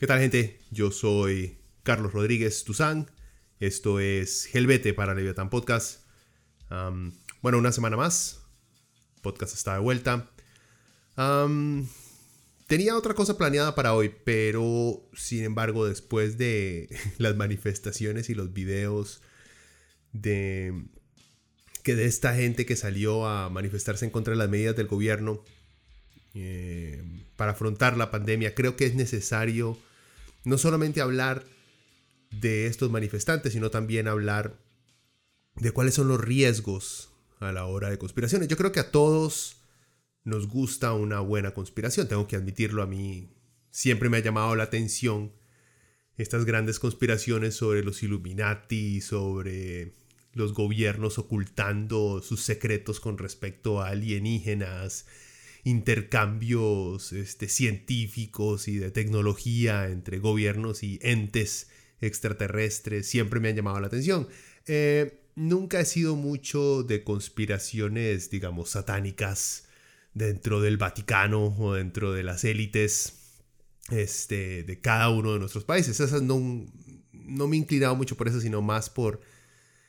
¿Qué tal gente? Yo soy Carlos Rodríguez Tuzán. Esto es Helvete para Leviathan Podcast. bueno, una semana más. Podcast está de vuelta. tenía otra cosa planeada para hoy, pero sin embargo, después de las manifestaciones y los videos de que de esta gente que salió a manifestarse en contra de las medidas del gobierno eh, para afrontar la pandemia, creo que es necesario no solamente hablar de estos manifestantes, sino también hablar de cuáles son los riesgos a la hora de conspiraciones. Yo creo que a todos nos gusta una buena conspiración, tengo que admitirlo a mí. Siempre me ha llamado la atención estas grandes conspiraciones sobre los Illuminati, sobre los gobiernos ocultando sus secretos con respecto a alienígenas, intercambios este, científicos y de tecnología entre gobiernos y entes extraterrestres siempre me han llamado la atención. Eh, nunca he sido mucho de conspiraciones, digamos, satánicas dentro del Vaticano o dentro de las élites este, de cada uno de nuestros países. Esas no, no me he inclinado mucho por eso, sino más por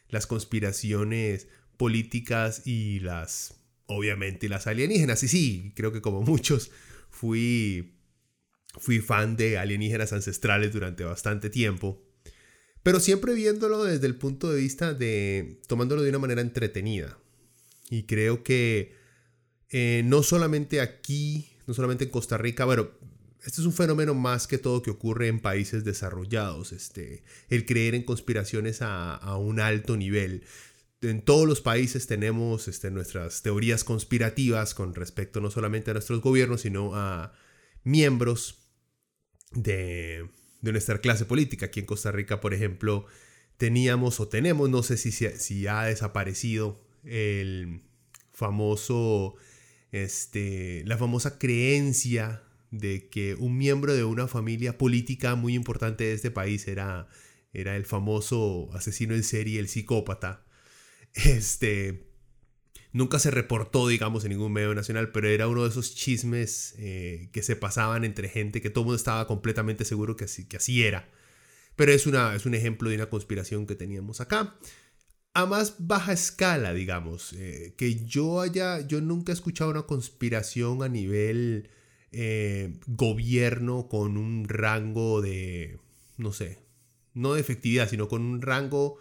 las conspiraciones políticas y las obviamente las alienígenas. Y sí, creo que como muchos fui, fui fan de alienígenas ancestrales durante bastante tiempo. Pero siempre viéndolo desde el punto de vista de tomándolo de una manera entretenida. Y creo que eh, no solamente aquí, no solamente en Costa Rica, bueno, este es un fenómeno más que todo que ocurre en países desarrollados, este, el creer en conspiraciones a, a un alto nivel en todos los países tenemos este, nuestras teorías conspirativas con respecto no solamente a nuestros gobiernos, sino a miembros de, nuestra clase política. Aquí en Costa Rica, por ejemplo, teníamos o tenemos, no sé si, si ha desaparecido, el famoso, este, la famosa creencia de que un miembro de una familia política muy importante de este país era, era el famoso asesino en serie, el psicópata este, nunca se reportó, digamos, en ningún medio nacional, pero era uno de esos chismes eh, que se pasaban entre gente que todo el mundo estaba completamente seguro que así, que así era. Pero es, una, es un ejemplo de una conspiración que teníamos acá. A más baja escala, digamos, eh, que yo haya, yo nunca he escuchado una conspiración a nivel eh, gobierno con un rango de, no sé, no de efectividad, sino con un rango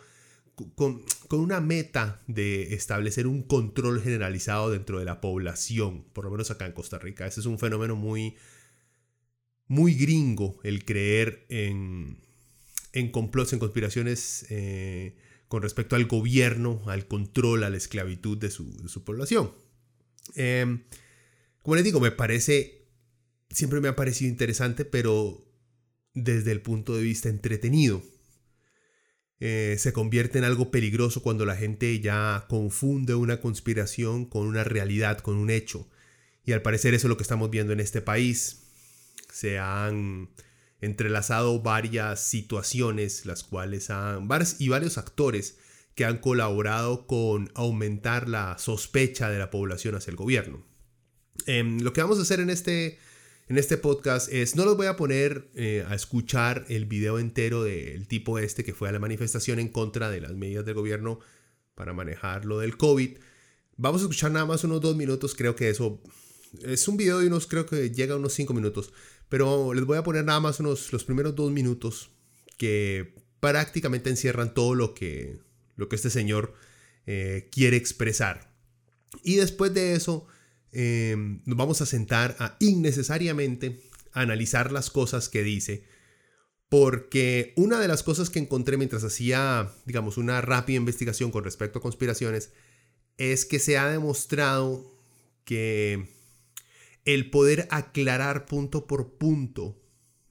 con, una meta de establecer un control generalizado dentro de la población, por lo menos acá en Costa Rica. Ese es un fenómeno muy, muy gringo, el creer en, en complots, en conspiraciones eh, con respecto al gobierno, al control, a la esclavitud de su, población. Em, como les digo, me parece, siempre me ha parecido interesante, pero desde el punto de vista entretenido. Eh, se convierte en algo peligroso cuando la gente ya confunde una conspiración con una realidad, con un hecho. Y al parecer eso es lo que estamos viendo en este país. Se han entrelazado varias situaciones, las cuales han... y varios actores que han colaborado con aumentar la sospecha de la población hacia el gobierno. Em, lo que vamos a hacer en este en este podcast es, no los voy a poner eh, a escuchar el video entero del tipo este que fue a la manifestación en contra de las medidas del gobierno para manejar lo del COVID. Vamos a escuchar nada más unos dos minutos, creo que eso es un video de unos, creo que llega a unos cinco minutos, pero les voy a poner nada más unos, los primeros dos minutos que prácticamente encierran todo lo que, lo que este señor eh, quiere expresar. Y después de eso em, nos vamos a sentar a innecesariamente analizar las cosas que dice, porque una de las cosas que encontré mientras hacía, digamos, una rápida investigación con respecto a conspiraciones, es que se ha demostrado que el poder aclarar punto por punto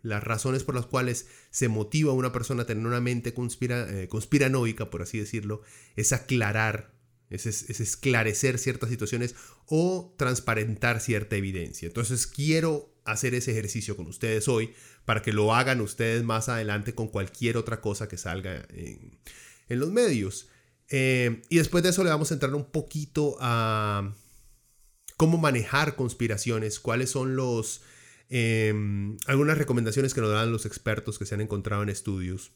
las razones por las cuales se motiva a una persona a tener una mente eh, conspiranoica, por así decirlo, es aclarar, es, es, esclarecer ciertas situaciones o transparentar cierta evidencia. Entonces quiero hacer ese ejercicio con ustedes hoy para que lo hagan ustedes más adelante con cualquier otra cosa que salga en, los medios. Eh, y después de eso le vamos a entrar un poquito a cómo manejar conspiraciones, cuáles son los Em, algunas recomendaciones que nos dan los expertos que se han encontrado en estudios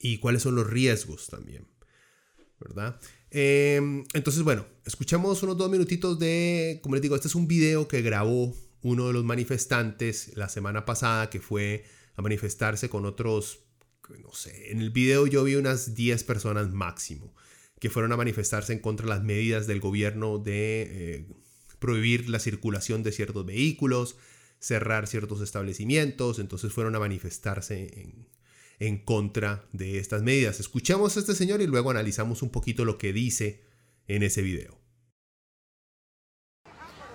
y cuáles son los riesgos también, ¿verdad? Em, entonces, bueno, escuchamos unos dos minutitos de, como les digo, este es un video que grabó uno de los manifestantes la semana pasada que fue a manifestarse con otros, no sé, en el video yo vi unas 10 personas máximo que fueron a manifestarse en contra de las medidas del gobierno de eh, prohibir la circulación de ciertos vehículos, cerrar ciertos establecimientos, entonces fueron a manifestarse en, contra de estas medidas. Escuchemos a este señor y luego analizamos un poquito lo que dice en ese video.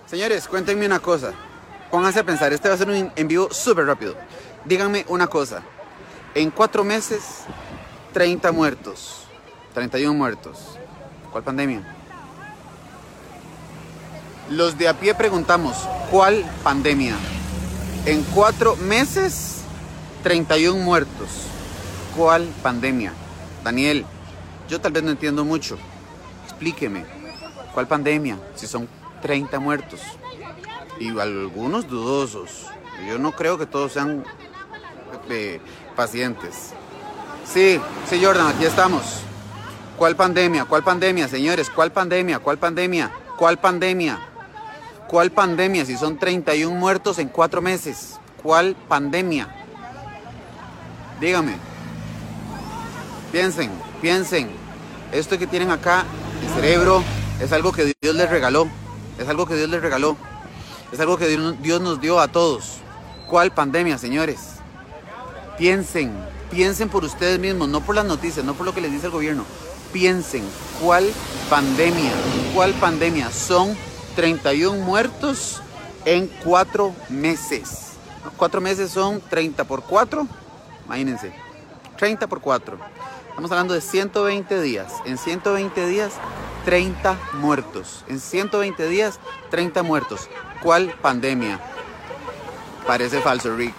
Señores, cuéntenme una cosa. Pónganse a pensar, este va a ser un en vivo súper rápido. Díganme una cosa. En cuatro meses, 30 muertos. 31 muertos. ¿Cuál pandemia? Los de a pie preguntamos, ¿cuál pandemia? En cuatro meses, 31 muertos. ¿Cuál pandemia? Daniel, yo tal vez no entiendo mucho. Explíqueme, ¿cuál pandemia? Si son 30 muertos. Y algunos dudosos. Yo no creo que todos sean eh, pacientes. Sí, sí, Jordan, aquí estamos. ¿Cuál pandemia? ¿Cuál pandemia, señores? ¿Cuál pandemia? ¿Cuál pandemia? ¿Cuál pandemia? ¿Cuál pandemia? Si son 31 muertos en cuatro meses. ¿Cuál pandemia? Dígame. Piensen, piensen. Esto que tienen acá, el cerebro, es algo que Dios les regaló. Es algo que Dios les regaló. Es algo que Dios nos dio a todos. ¿Cuál pandemia, señores? Piensen, piensen por ustedes mismos, no por las noticias, no por lo que les dice el gobierno. Piensen, ¿cuál pandemia? ¿Cuál pandemia? Son 31 muertos en 4 meses. 4 meses son 30 por 4, imagínense, 30 por 4. Estamos hablando de 120 días. En 120 días, 30 muertos. En 120 días, 30 muertos. ¿Cuál pandemia? Parece falso, Rick.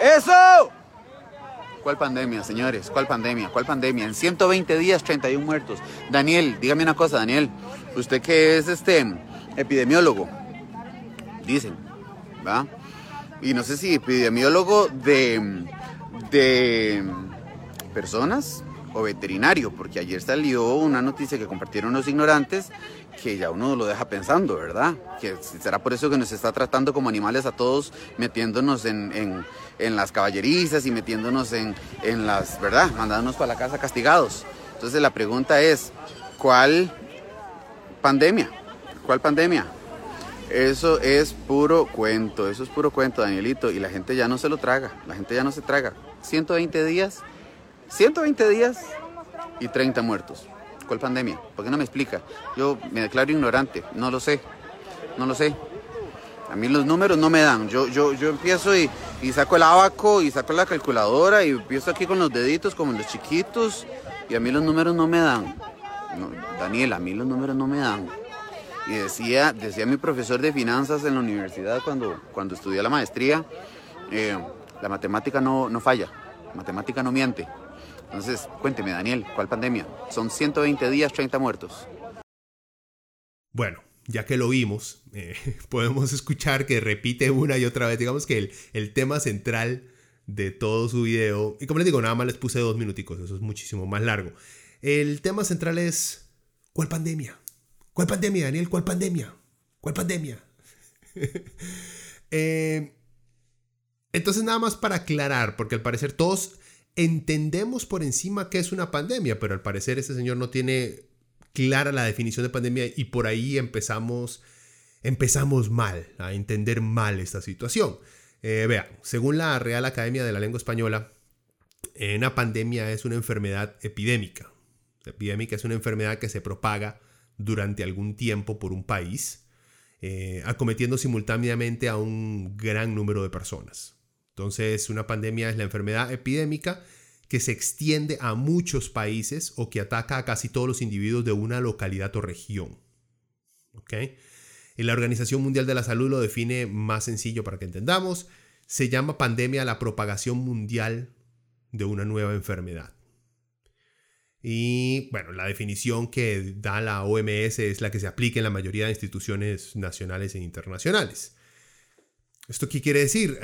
¡Eso! ¿Cuál pandemia, señores? ¿Cuál pandemia? ¿Cuál pandemia? En 120 días, 31 muertos. Daniel, dígame una cosa, Daniel. Usted que es este epidemiólogo, dicen, ¿va? Y no sé si epidemiólogo de, de personas o veterinario, porque ayer salió una noticia que compartieron los ignorantes que ya uno lo deja pensando, ¿verdad? Que será por eso que nos está tratando como animales a todos, metiéndonos en, las caballerizas y metiéndonos en, en las, ¿verdad? Mandándonos para la casa castigados. Entonces la pregunta es, ¿cuál pandemia? ¿Cuál pandemia? Eso es puro cuento, eso es puro cuento, Danielito, y la gente ya no se lo traga, la gente ya no se traga. 120 días, 120 días y 30 muertos. ¿Cuál pandemia? ¿Por qué no me explica? Yo me declaro ignorante, no lo sé, no lo sé. A mí los números no me dan. Yo, yo, yo empiezo y, saco el abaco y saco la calculadora y empiezo aquí con los deditos como los chiquitos y a mí los números no me dan. Daniel, a mí los números no me dan. Y decía, decía mi profesor de finanzas en la universidad cuando, cuando estudié la maestría, eh, la matemática no, no falla, la matemática no miente. Entonces, cuénteme, Daniel, ¿cuál pandemia? Son 120 días, 30 muertos. Bueno, ya que lo vimos, eh, podemos escuchar que repite una y otra vez, digamos que el, el, tema central de todo su video, y como les digo, nada más les puse dos minuticos, eso es muchísimo más largo. El tema central es, ¿cuál pandemia? ¿Cuál pandemia, Daniel? ¿Cuál pandemia? ¿Cuál pandemia? Eh, entonces nada más para aclarar, porque al parecer todos entendemos por encima que es una pandemia, pero al parecer ese señor no tiene clara la definición de pandemia y por ahí empezamos, empezamos mal, a entender mal esta situación. Eh, según la Real Academia de la Lengua Española, una pandemia es una enfermedad epidémica. La epidémica es una enfermedad que se propaga durante algún tiempo por un país, eh, acometiendo simultáneamente a un gran número de personas. Entonces, una pandemia es la enfermedad epidémica que se extiende a muchos países o que ataca a casi todos los individuos de una localidad o región. Y la Organización Mundial de la Salud lo define más sencillo para que entendamos. Se llama pandemia la propagación mundial de una nueva enfermedad. Y bueno, la definición que da la OMS es la que se aplica en la mayoría de instituciones nacionales e internacionales. ¿Esto qué quiere decir?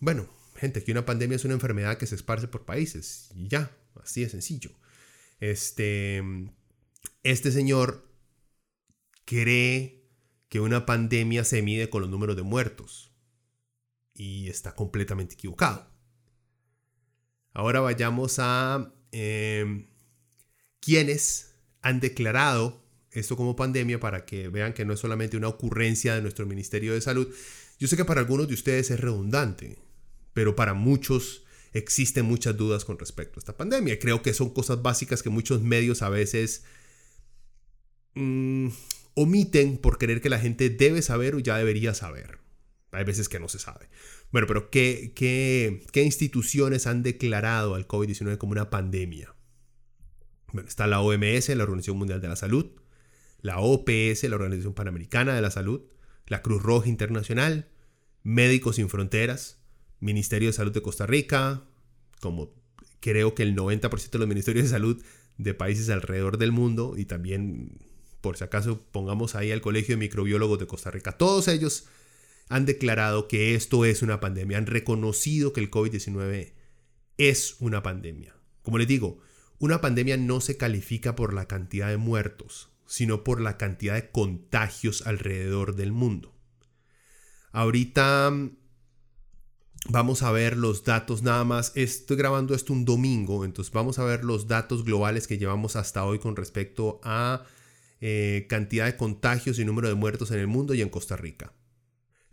Bueno, gente, que una pandemia es una enfermedad que se esparce por países. Y ya, así de sencillo. Este, este señor cree que una pandemia se mide con los números de muertos. Y está completamente equivocado. Ahora vayamos a eh, quienes han declarado esto como pandemia para que vean que no es solamente una ocurrencia de nuestro Ministerio de Salud. Yo sé que para algunos de ustedes es redundante, pero para muchos existen muchas dudas con respecto a esta pandemia. Creo que son cosas básicas que muchos medios a veces mm, omiten por creer que la gente debe saber o ya debería saber. Hay veces que no se sabe. Bueno, pero ¿qué, qué, qué instituciones han declarado al COVID-19 como una pandemia? Bueno, está la OMS, la Organización Mundial de la Salud, la OPS, la Organización Panamericana de la Salud, la Cruz Roja Internacional, Médicos Sin Fronteras, Ministerio de Salud de Costa Rica, como creo que el 90% de los ministerios de salud de países alrededor del mundo y también, por si acaso, pongamos ahí al Colegio de Microbiólogos de Costa Rica. Todos ellos han declarado que esto es una pandemia, han reconocido que el COVID-19 es una pandemia. Como les digo, una pandemia no se califica por la cantidad de muertos, sino por la cantidad de contagios alrededor del mundo. Ahorita vamos a ver los datos nada más. Estoy grabando esto un domingo, entonces vamos a ver los datos globales que llevamos hasta hoy con respecto a eh, cantidad de contagios y número de muertos en el mundo y en Costa Rica.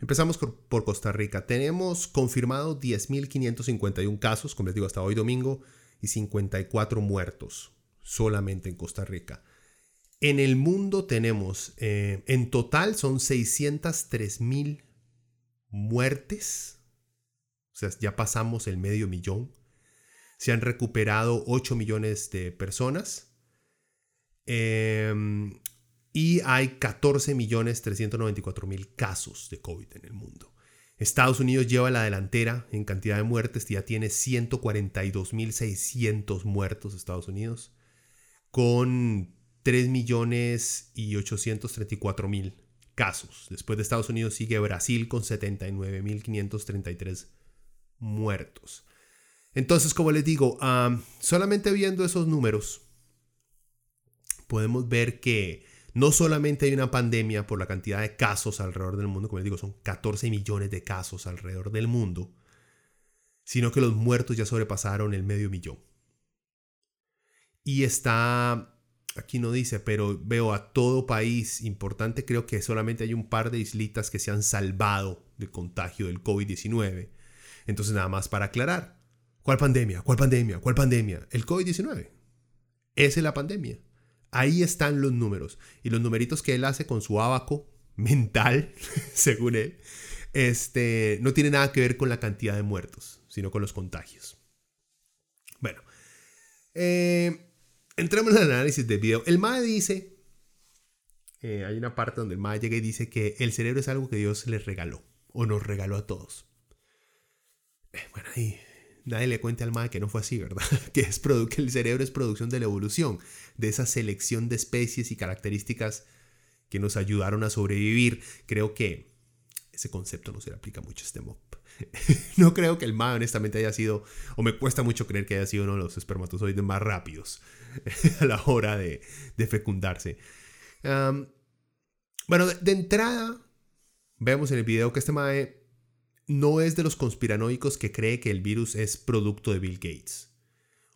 Empezamos por Costa Rica. Tenemos confirmado 10.551 casos, como les digo, hasta hoy domingo, y 54 muertos solamente en Costa Rica. En el mundo tenemos, eh, en total son 603.000 muertes. O sea, ya pasamos el medio millón. Se han recuperado 8 millones de personas. Eh, y hay 14.394.000 casos de COVID en el mundo. Estados Unidos lleva la delantera en cantidad de muertes, ya tiene 142.600 muertos Estados Unidos, con 3.834.000 casos. Después de Estados Unidos sigue Brasil con 79.533 muertos. Entonces, como les digo, solamente viendo esos números, podemos ver que no solamente hay una pandemia por la cantidad de casos alrededor del mundo, como les digo, son 14 millones de casos alrededor del mundo, sino que los muertos ya sobrepasaron el medio millón. Y está, aquí no dice, pero veo a todo país importante, creo que solamente hay un par de islitas que se han salvado del contagio del COVID-19. Entonces nada más para aclarar, ¿cuál pandemia? ¿Cuál pandemia? ¿Cuál pandemia? El COVID-19. Esa es la pandemia. Ahí están los números. Y los numeritos que él hace con su abaco mental, según él, este, no tiene nada que ver con la cantidad de muertos, sino con los contagios. Bueno, eh, entremos en el análisis del video. El MAE dice, eh, hay una parte donde el MAE llega y dice que el cerebro es algo que Dios les regaló, o nos regaló a todos. Bueno, ahí nadie le cuente al MAE que no fue así, ¿verdad? que, es que el cerebro es producción de la evolución, de esa selección de especies y características que nos ayudaron a sobrevivir. Creo que ese concepto no se le aplica mucho a este mob. no creo que el MAE honestamente haya sido, o me cuesta mucho creer que haya sido uno de los espermatozoides más rápidos a la hora de, fecundarse. bueno, de, entrada, vemos en el video que este MAE no es de los conspiranoicos que cree que el virus es producto de Bill Gates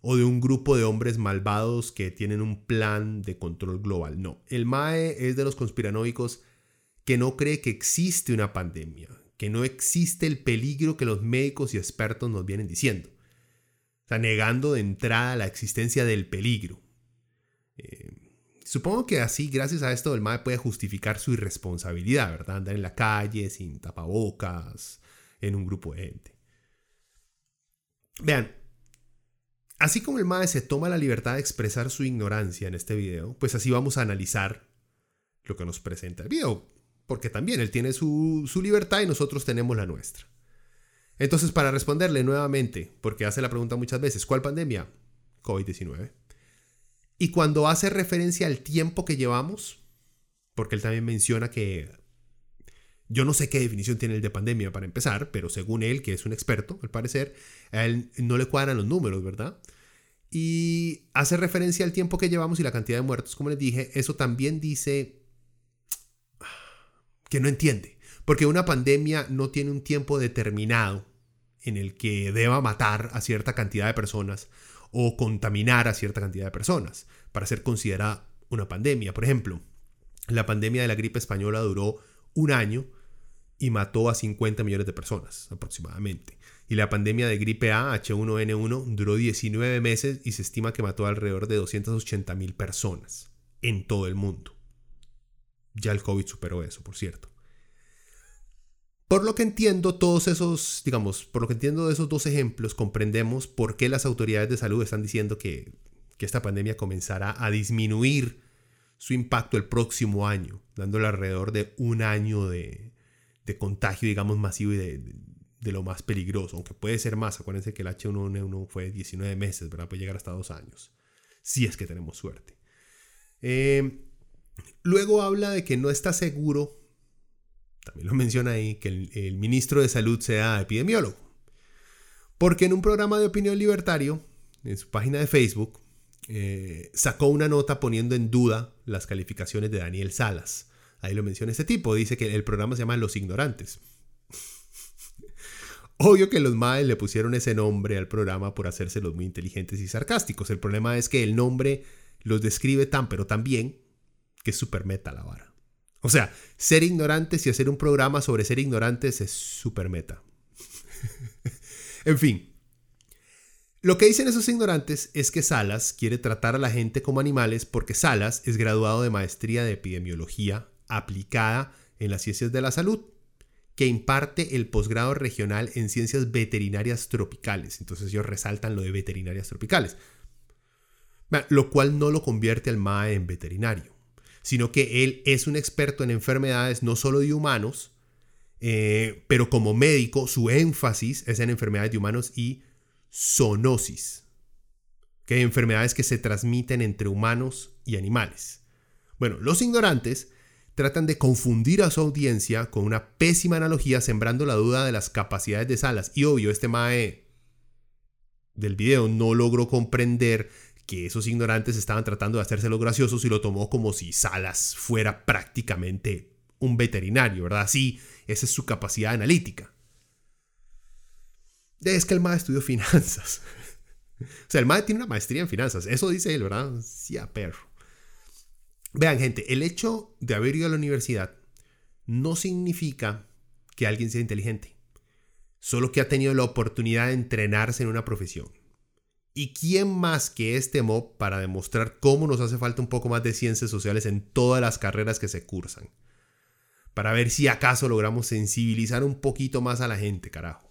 o de un grupo de hombres malvados que tienen un plan de control global. No, el MAE es de los conspiranoicos que no cree que existe una pandemia, que no existe el peligro que los médicos y expertos nos vienen diciendo. O sea, negando de entrada la existencia del peligro. Eh, supongo que así, gracias a esto, el MAE puede justificar su irresponsabilidad, ¿verdad? Andar en la calle sin tapabocas, en un grupo de gente. Vean, así como el MAE se toma la libertad de expresar su ignorancia en este video, pues así vamos a analizar lo que nos presenta el video porque también él tiene su, libertad y nosotros tenemos la nuestra. Entonces, para responderle nuevamente, porque hace la pregunta muchas veces, ¿cuál pandemia? COVID-19. Y cuando hace referencia al tiempo que llevamos, porque él también menciona que yo no sé qué definición tiene el de pandemia para empezar, pero según él, que es un experto, al parecer, a él no le cuadran los números, ¿verdad? Y hace referencia al tiempo que llevamos y la cantidad de muertos, como les dije, eso también dice que no entiende, porque una pandemia no tiene un tiempo determinado en el que deba matar a cierta cantidad de personas o contaminar a cierta cantidad de personas para ser considerada una pandemia. Por ejemplo, la pandemia de la gripe española duró un año y mató a 50 millones de personas aproximadamente. Y la pandemia de gripe A, H1N1, duró 19 meses y se estima que mató alrededor de 280 mil personas en todo el mundo. Ya el COVID superó eso, por cierto. Por lo que entiendo, todos esos, digamos, por lo que entiendo de esos dos ejemplos, comprendemos por qué las autoridades de salud están diciendo que, esta pandemia comenzará a disminuir su impacto el próximo año, dándole alrededor de un año de, contagio, digamos, masivo y de, lo más peligroso, aunque puede ser más. Acuérdense que el H1N1 fue 19 meses, ¿verdad? Puede llegar hasta dos años, si es que tenemos suerte. Eh, Luego habla de que no está seguro, también lo menciona ahí, que el, ministro de Salud sea epidemiólogo. Porque en un programa de opinión libertario, en su página de Facebook, eh, sacó una nota poniendo en duda las calificaciones de Daniel Salas. Ahí lo menciona este tipo, dice que el programa se llama Los Ignorantes. Obvio que los MAE le pusieron ese nombre al programa por hacérselos muy inteligentes y sarcásticos. El problema es que el nombre los describe tan pero tan bien que es súper meta la vara. O sea, ser ignorantes y hacer un programa sobre ser ignorantes es súper meta. en fin. Lo que dicen esos ignorantes es que Salas quiere tratar a la gente como animales porque Salas es graduado de maestría de epidemiología aplicada en las ciencias de la salud, que imparte el posgrado regional en ciencias veterinarias tropicales. Entonces ellos resaltan lo de veterinarias tropicales. Lo cual no lo convierte al MAE en veterinario sino que él es un experto en enfermedades no solo de humanos, eh, pero como médico su énfasis es en enfermedades de humanos y zoonosis, que enfermedades que se transmiten entre humanos y animales. Bueno, los ignorantes tratan de confundir a su audiencia con una pésima analogía sembrando la duda de las capacidades de Salas. Y obvio, este Mae del video no logró comprender que esos ignorantes estaban tratando de hacérselo graciosos y lo tomó como si Salas fuera prácticamente un veterinario, ¿verdad? Sí, esa es su capacidad analítica. Es que el MAE estudió finanzas. o sea, el MAE tiene una maestría en finanzas. Eso dice él, ¿verdad? Sí, a perro. Vean, gente, el hecho de haber ido a la universidad no significa que alguien sea inteligente. Solo que ha tenido la oportunidad de entrenarse en una profesión. ¿Y quién más que este mob para demostrar cómo nos hace falta un poco más de ciencias sociales en todas las carreras que se cursan? Para ver si acaso logramos sensibilizar un poquito más a la gente, carajo.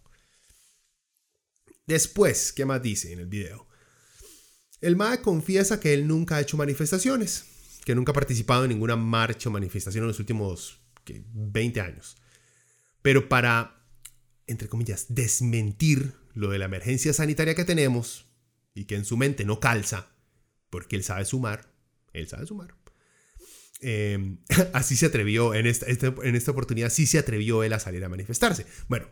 Después, ¿qué más dice en el video? El MAE confiesa que él nunca ha hecho manifestaciones, que nunca ha participado en ninguna marcha o manifestación en los últimos 20 años. Pero para, entre comillas, desmentir lo de la emergencia sanitaria que tenemos, y que en su mente no calza, porque él sabe sumar, él sabe sumar. Em, así se atrevió, en esta, este, oportunidad sí se atrevió él a salir a manifestarse. Bueno,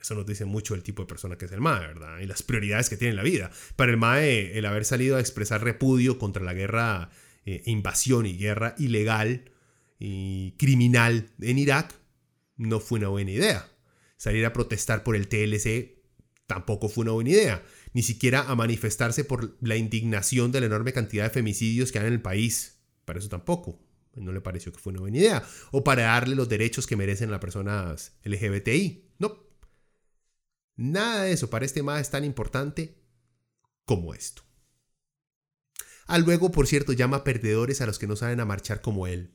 eso nos dice mucho el tipo de persona que es el MAE, ¿verdad? Y las prioridades que tiene en la vida. Para el MAE, el haber salido a expresar repudio contra la guerra, eh, invasión y guerra ilegal y criminal en Irak, no fue una buena idea. Salir a protestar por el TLC tampoco fue una buena idea. Ni siquiera a manifestarse por la indignación de la enorme cantidad de femicidios que hay en el país. Para eso tampoco. No le pareció que fue una buena idea. O para darle los derechos que merecen las personas LGBTI. No. Nada de eso para este es tan importante como esto. A ah, luego, por cierto, llama perdedores a los que no saben a marchar como él.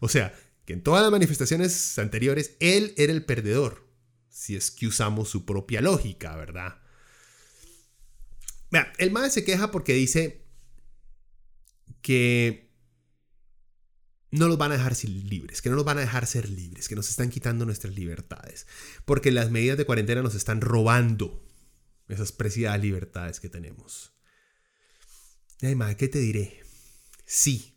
o sea, que en todas las manifestaciones anteriores él era el perdedor, si es que usamos su propia lógica, ¿verdad? Vean, el MAE se queja porque dice que no los van a dejar libres, que no los van a dejar ser libres, que nos están quitando nuestras libertades, porque las medidas de cuarentena nos están robando esas preciadas libertades que tenemos. Madre, ¿qué te diré? Sí,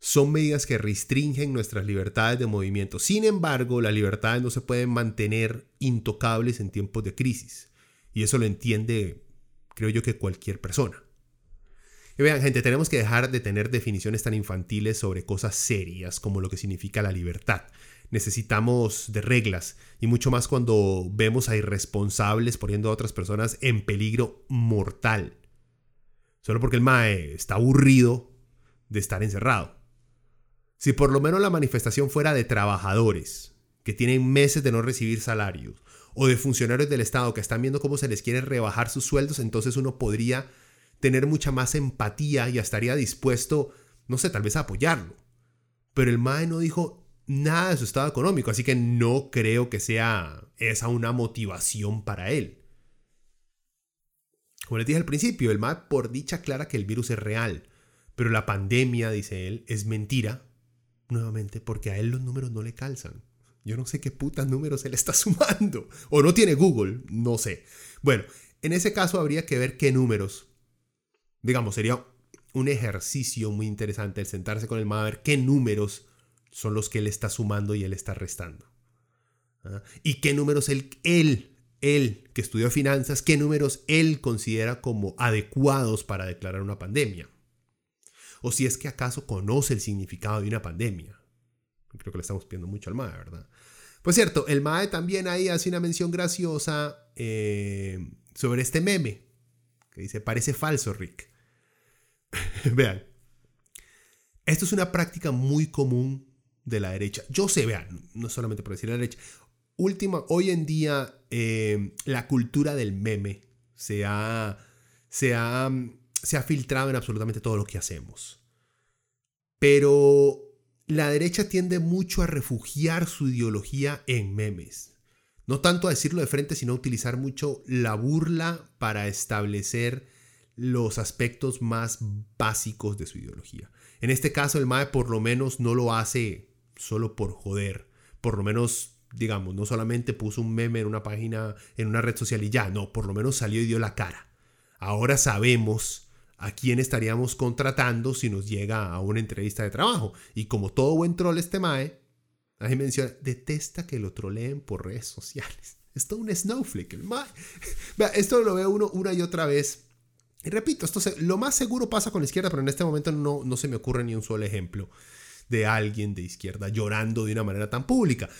son medidas que restringen nuestras libertades de movimiento. Sin embargo, las libertades no se pueden mantener intocables en tiempos de crisis. Y eso lo entiende, creo yo, que cualquier persona. Y vean, gente, tenemos que dejar de tener definiciones tan infantiles sobre cosas serias como lo que significa la libertad. Necesitamos de reglas y mucho más cuando vemos a irresponsables poniendo a otras personas en peligro mortal. Solo porque el MAE está aburrido de estar encerrado. Si por lo menos la manifestación fuera de trabajadores que tienen meses de no recibir salarios o de funcionarios del Estado que están viendo cómo se les quiere rebajar sus sueldos, entonces uno podría tener mucha más empatía y estaría dispuesto, no sé, tal vez a apoyarlo. Pero el MAE no dijo nada de su estado económico, así que no creo que sea esa una motivación para él. Como les dije al principio, el MAE por dicha clara que el virus es real, pero la pandemia, dice él, es mentira nuevamente porque a él los números no le calzan. Yo no sé qué putas números él está sumando. O no tiene Google, no sé. Bueno, en ese caso habría que ver qué números. Digamos, sería un ejercicio muy interesante el sentarse con el MA a ver qué números son los que él está sumando y él está restando. ¿Ah? Y qué números él, él, él, que estudió finanzas, qué números él considera como adecuados para declarar una pandemia o si es que acaso conoce el significado de una pandemia. Creo que le estamos pidiendo mucho al MAE, ¿verdad? Pues cierto, el MAE también ahí hace una mención graciosa eh, sobre este meme, que dice, parece falso, Rick. vean, esto es una práctica muy común de la derecha. Yo sé, vean, no solamente por decir la derecha, última, hoy en día eh, la cultura del meme se ha, se ha se ha filtrado en absolutamente todo lo que hacemos. Pero la derecha tiende mucho a refugiar su ideología en memes. No tanto a decirlo de frente, sino a utilizar mucho la burla para establecer los aspectos más básicos de su ideología. En este caso, el MAE por lo menos no lo hace solo por joder. Por lo menos, digamos, no solamente puso un meme en una página, en una red social y ya, no, por lo menos salió y dio la cara. Ahora sabemos a quién estaríamos contratando si nos llega a una entrevista de trabajo. Y como todo buen troll este mae, ahí menciona, detesta que lo troleen por redes sociales. Es un snowflake, el mae. esto lo ve uno una y otra vez. Y repito, esto lo más seguro pasa con la izquierda, pero en este momento no, no se me ocurre ni un solo ejemplo de alguien de izquierda llorando de una manera tan pública.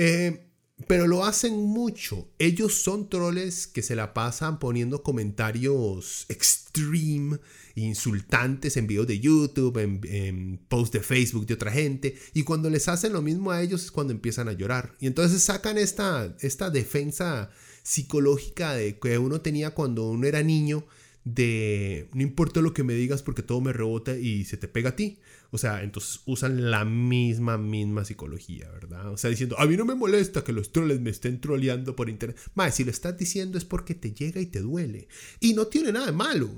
Eh, pero lo hacen mucho. Ellos son troles que se la pasan poniendo comentarios extreme, insultantes en videos de YouTube, en, posts de Facebook de otra gente. Y cuando les hacen lo mismo a ellos es cuando empiezan a llorar. Y entonces sacan esta, esta defensa psicológica de que uno tenía cuando uno era niño de no importa lo que me digas porque todo me rebota y se te pega a ti. O sea, entonces usan la misma, misma psicología, ¿verdad? O sea, diciendo, a mí no me molesta que los troles me estén troleando por internet. Más, si lo estás diciendo es porque te llega y te duele. Y no tiene nada de malo.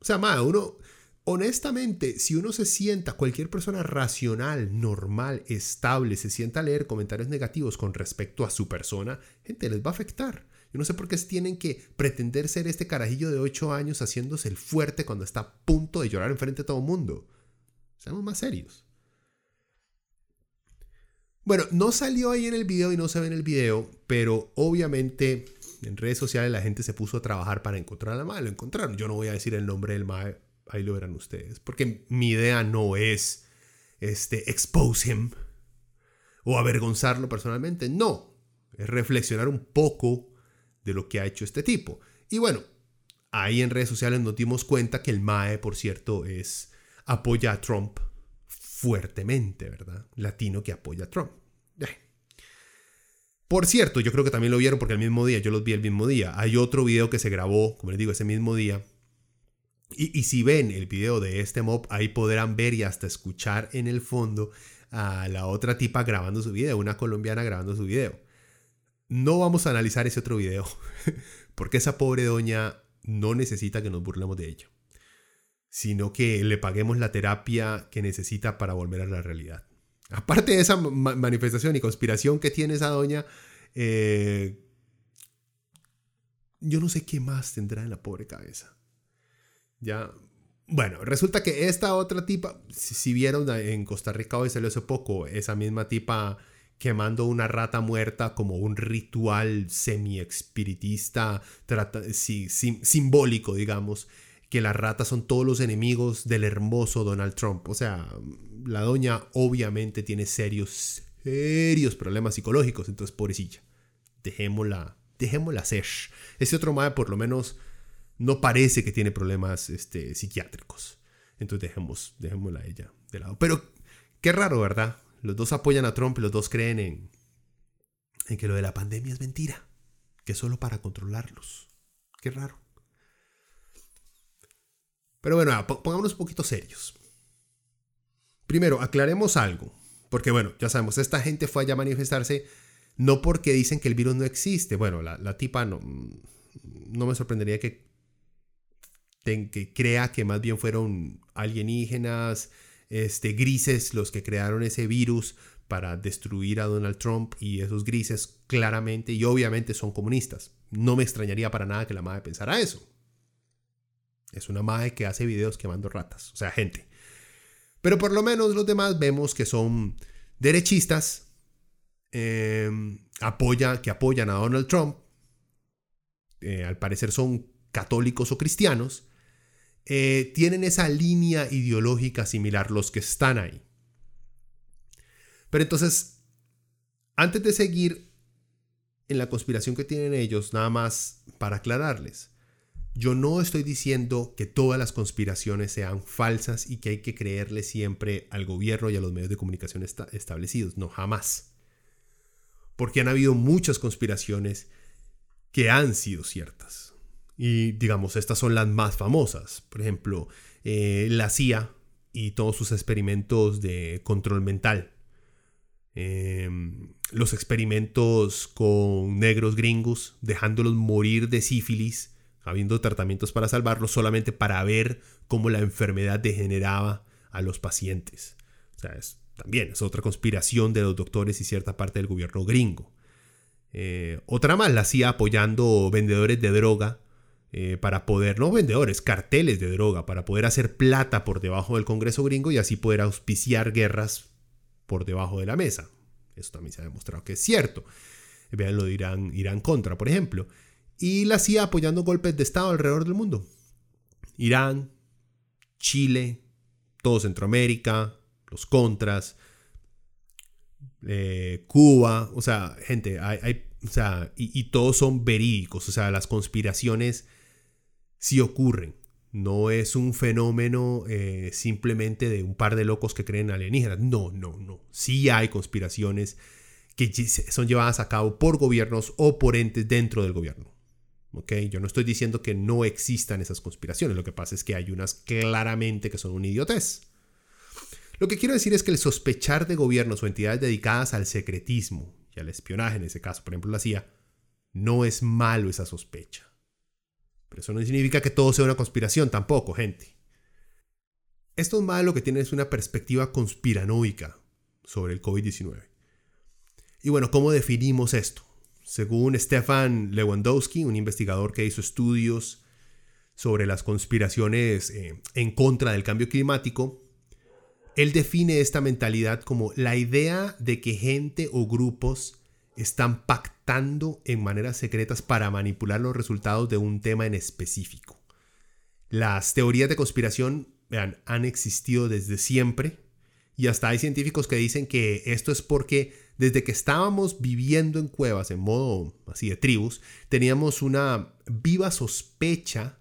O sea, más, uno, honestamente, si uno se sienta, cualquier persona racional, normal, estable, se sienta a leer comentarios negativos con respecto a su persona, gente, les va a afectar. Yo no sé por qué tienen que pretender ser este carajillo de 8 años haciéndose el fuerte cuando está a punto de llorar enfrente de todo el mundo. Seamos más serios. Bueno, no salió ahí en el video y no se ve en el video, pero obviamente en redes sociales la gente se puso a trabajar para encontrar a la madre. Lo encontraron. Yo no voy a decir el nombre del mae, ahí lo verán ustedes, porque mi idea no es este, expose him o avergonzarlo personalmente. No, es reflexionar un poco de lo que ha hecho este tipo. Y bueno, ahí en redes sociales nos dimos cuenta que el MAE, por cierto, es apoya a Trump fuertemente, ¿verdad? Latino que apoya a Trump. Por cierto, yo creo que también lo vieron porque el mismo día, yo los vi el mismo día. Hay otro video que se grabó, como les digo, ese mismo día. Y, si ven el video de este mob, ahí podrán ver y hasta escuchar en el fondo a la otra tipa grabando su video, una colombiana grabando su video. No vamos a analizar ese otro video, porque esa pobre doña no necesita que nos burlemos de ella, sino que le paguemos la terapia que necesita para volver a la realidad. Aparte de esa manifestación y conspiración que tiene esa doña, eh, yo no sé qué más tendrá en la pobre cabeza. Ya. Bueno, resulta que esta otra tipa, si, vieron en Costa Rica hoy salió hace poco, esa misma tipa quemando una rata muerta como un ritual semi-espiritista, simbólico, digamos, que las ratas son todos los enemigos del hermoso Donald Trump. O sea, la doña obviamente tiene serios, serios problemas psicológicos, entonces pobrecilla. Dejémosla, dejémosla ser. Ese otro madre por lo menos no parece que tiene problemas este, psiquiátricos. Entonces dejemos, dejémosla a ella de lado. Pero qué raro, ¿verdad? Los dos apoyan a Trump y los dos creen en, en que lo de la pandemia es mentira. Que solo para controlarlos. Qué raro. Pero bueno, pongámonos un poquito serios. Primero, aclaremos algo. Porque bueno, ya sabemos, esta gente fue allá a manifestarse no porque dicen que el virus no existe. Bueno, la, tipa no, no me sorprendería que, que crea que más bien fueron alienígenas, este, grises los que crearon ese virus para destruir a Donald Trump y esos grises claramente y obviamente son comunistas. No me extrañaría para nada que la madre pensara eso. Es una madre que hace videos quemando ratas, o sea, gente. Pero por lo menos los demás vemos que son derechistas, em, apoya, que apoyan a Donald Trump, eh, al parecer son católicos o cristianos, eh, tienen esa línea ideológica similar los que están ahí. Pero entonces, antes de seguir en la conspiración que tienen ellos, nada más para aclararles, yo no estoy diciendo que todas las conspiraciones sean falsas y que hay que creerle siempre al gobierno y a los medios de comunicación establecidos. No, jamás. Porque han habido muchas conspiraciones que han sido ciertas. Y digamos, estas son las más famosas. Por ejemplo, eh, la CIA y todos sus experimentos de control mental. Em, los experimentos con negros gringos, dejándolos morir de sífilis habiendo tratamientos para salvarlos solamente para ver cómo la enfermedad degeneraba a los pacientes. O sea, es, también es otra conspiración de los doctores y cierta parte del gobierno gringo. Eh, otra más, la CIA apoyando vendedores de droga eh, para poder, no vendedores, carteles de droga, para poder hacer plata por debajo del Congreso gringo y así poder auspiciar guerras por debajo de la mesa. Eso también se ha demostrado que es cierto. Vean lo de Irán, Irán contra, por ejemplo y la CIA apoyando golpes de Estado alrededor del mundo. Irán, Chile, todo Centroamérica, los contras, eh, Cuba, o sea, gente, hay, o sea, y, todos son verídicos, o sea, las conspiraciones sí ocurren. No es un fenómeno eh, simplemente de un par de locos que creen alienígenas. No, no, no. Sí hay conspiraciones que son llevadas a cabo por gobiernos o por entes dentro del gobierno. Yo no estoy diciendo que no existan esas conspiraciones, lo que pasa es que hay unas claramente que son un idiotez. Lo que quiero decir es que el sospechar de gobiernos o entidades dedicadas al secretismo y al espionaje, en ese caso, por ejemplo, la CIA, no es malo esa sospecha. Pero eso no significa que todo sea una conspiración tampoco, gente. Esto es malo lo que tiene es una perspectiva conspiranoica sobre el COVID-19. Y bueno, ¿cómo definimos esto? Según Stefan Lewandowski, un investigador que hizo estudios sobre las conspiraciones eh, en contra del cambio climático, él define esta mentalidad como la idea de que gente o grupos están pactando en maneras secretas para manipular los resultados de un tema en específico. Las teorías de conspiración han existido desde siempre y hasta hay científicos que dicen que esto es porque Desde que estábamos viviendo en cuevas en modo así de tribus, teníamos una viva sospecha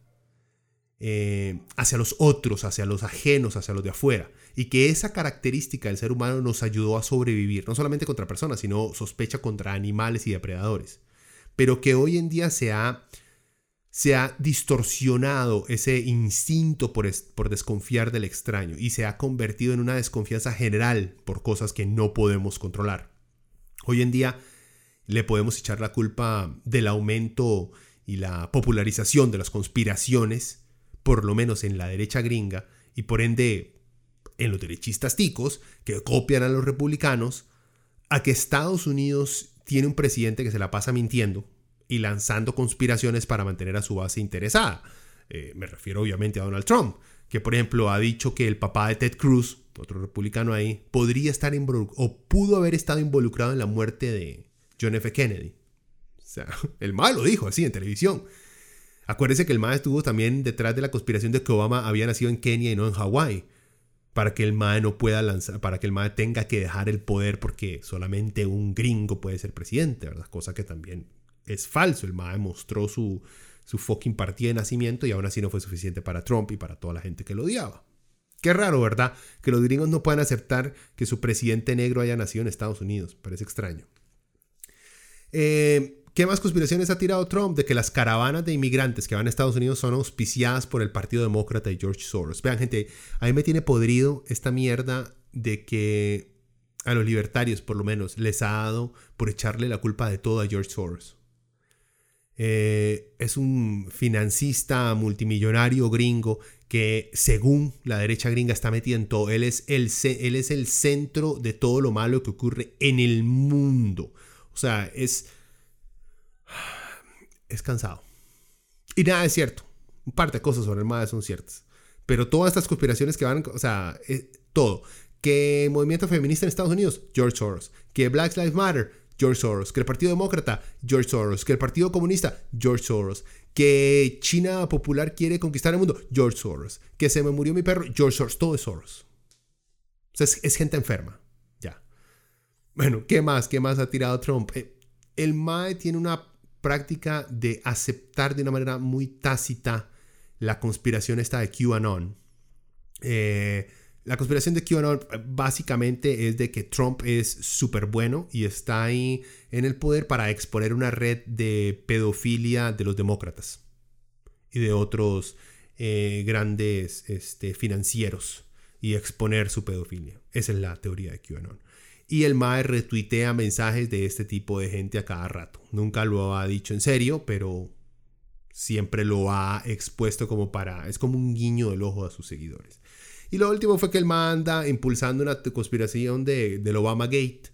eh, hacia los otros, hacia los ajenos, hacia los de afuera. Y que esa característica del ser humano nos ayudó a sobrevivir, no solamente contra personas, sino sospecha contra animales y depredadores. Pero que hoy en día se ha, se ha distorsionado ese instinto por, por desconfiar del extraño y se ha convertido en una desconfianza general por cosas que no podemos controlar. Hoy en día le podemos echar la culpa del aumento y la popularización de las conspiraciones, por lo menos en la derecha gringa, y por ende en los derechistas ticos, que copian a los republicanos, a que Estados Unidos tiene un presidente que se la pasa mintiendo y lanzando conspiraciones para mantener a su base interesada. Eh, me refiero obviamente a Donald Trump, que por ejemplo ha dicho que el papá de Ted Cruz, otro republicano ahí, podría estar o pudo haber estado involucrado en la muerte de John F. Kennedy. O sea, el mal lo dijo así en televisión. Acuérdese que el MAE estuvo también detrás de la conspiración de que Obama había nacido en Kenia y no en Hawái para que el MAE no pueda lanzar, para que el MAE tenga que dejar el poder porque solamente un gringo puede ser presidente, ¿verdad? Cosa que también es falso. El MAE mostró su, su fucking partida de nacimiento y aún así no fue suficiente para Trump y para toda la gente que lo odiaba. Qué raro, ¿verdad? Que los gringos no puedan aceptar que su presidente negro haya nacido en Estados Unidos. Parece extraño. Eh, ¿Qué más conspiraciones ha tirado Trump? De que las caravanas de inmigrantes que van a Estados Unidos son auspiciadas por el Partido Demócrata y George Soros. Vean, gente, a mí me tiene podrido esta mierda de que a los libertarios, por lo menos, les ha dado por echarle la culpa de todo a George Soros. Eh, es un financista multimillonario gringo que según la derecha gringa está metido en todo. Él es, el, él es el centro de todo lo malo que ocurre en el mundo. O sea, es es cansado. Y nada es cierto. Un par de cosas sobre el MAE son ciertas. Pero todas estas conspiraciones que van, o sea, eh, todo. Que movimiento feminista en Estados Unidos, George Soros. Que Black Lives Matter, George Soros. Que el Partido Demócrata, George Soros. Que el Partido Comunista, George Soros. Que China Popular quiere conquistar el mundo, George Soros. Que se me murió mi perro, George Soros. Todo es Soros. O sea, es, gente enferma. Ya. Bueno, ¿qué más? ¿Qué más ha tirado Trump? Eh, el MAE tiene una práctica de aceptar de una manera muy tácita la conspiración esta de QAnon. Eh, la conspiración de QAnon básicamente es de que Trump es súper bueno y está ahí en el poder para exponer una red de pedofilia de los demócratas y de otros eh, grandes este, financieros y exponer su pedofilia. Esa es la teoría de QAnon. Y el MAE retuitea mensajes de este tipo de gente a cada rato. Nunca lo ha dicho en serio, pero siempre lo ha expuesto como para... Es como un guiño del ojo a sus seguidores. Y lo último fue que el MAE anda impulsando una conspiración de, del Obama Gate.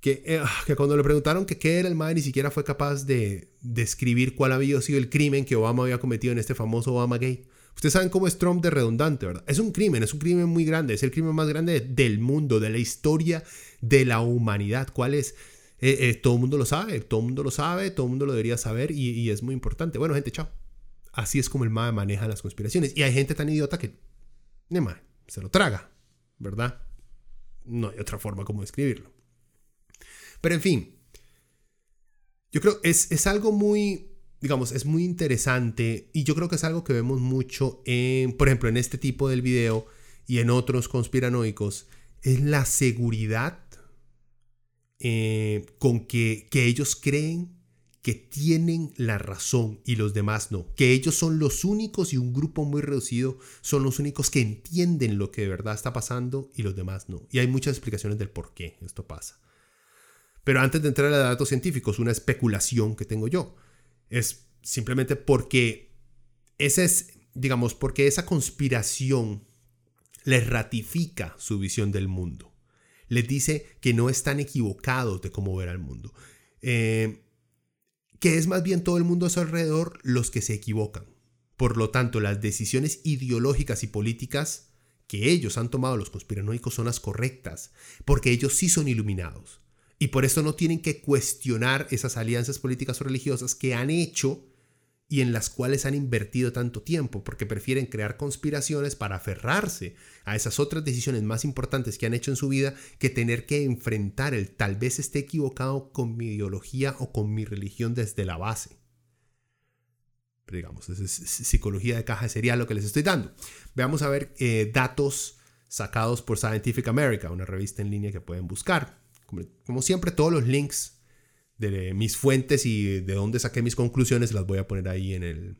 Que, eh, que, cuando le preguntaron qué era el MAE ni siquiera fue capaz de describir cuál había sido el crimen que Obama había cometido en este famoso Obama Gate. Ustedes saben cómo es Trump de redundante, ¿verdad? Es un crimen, es un crimen muy grande, es el crimen más grande del mundo, de la historia de la humanidad. ¿Cuál es? Eh, eh, todo el mundo lo sabe, todo el mundo lo sabe, todo el mundo lo debería saber y, es muy importante. Bueno, gente, chao. Así es como el MAE maneja las conspiraciones. Y hay gente tan idiota que, ne se lo traga, ¿verdad? No hay otra forma como describirlo. Pero en fin, yo creo es, es algo muy, digamos, es muy interesante y yo creo que es algo que vemos mucho en, por ejemplo, en este tipo del video y en otros conspiranoicos, es la seguridad eh, con que, que ellos creen que tienen la razón y los demás no, que ellos son los únicos y un grupo muy reducido son los únicos que entienden lo que de verdad está pasando y los demás no. Y hay muchas explicaciones del por qué esto pasa. Pero antes de entrar a datos científicos, una especulación que tengo yo es simplemente porque esa es, digamos, porque esa conspiración les ratifica su visión del mundo. Les dice que no están equivocados de cómo ver al mundo. Eh, que es más bien todo el mundo a su alrededor los que se equivocan. Por lo tanto, las decisiones ideológicas y políticas que ellos han tomado los conspiranoicos son las correctas, porque ellos sí son iluminados. Y por eso no tienen que cuestionar esas alianzas políticas o religiosas que han hecho y en las cuales han invertido tanto tiempo, porque prefieren crear conspiraciones para aferrarse a esas otras decisiones más importantes que han hecho en su vida que tener que enfrentar el tal vez esté equivocado con mi ideología o con mi religión desde la base. Pero digamos, es psicología de caja sería lo que les estoy dando. Veamos a ver eh, datos sacados por Scientific America, una revista en línea que pueden buscar. Como siempre, todos los links de mis fuentes y de dónde saqué mis conclusiones las voy a poner ahí en el,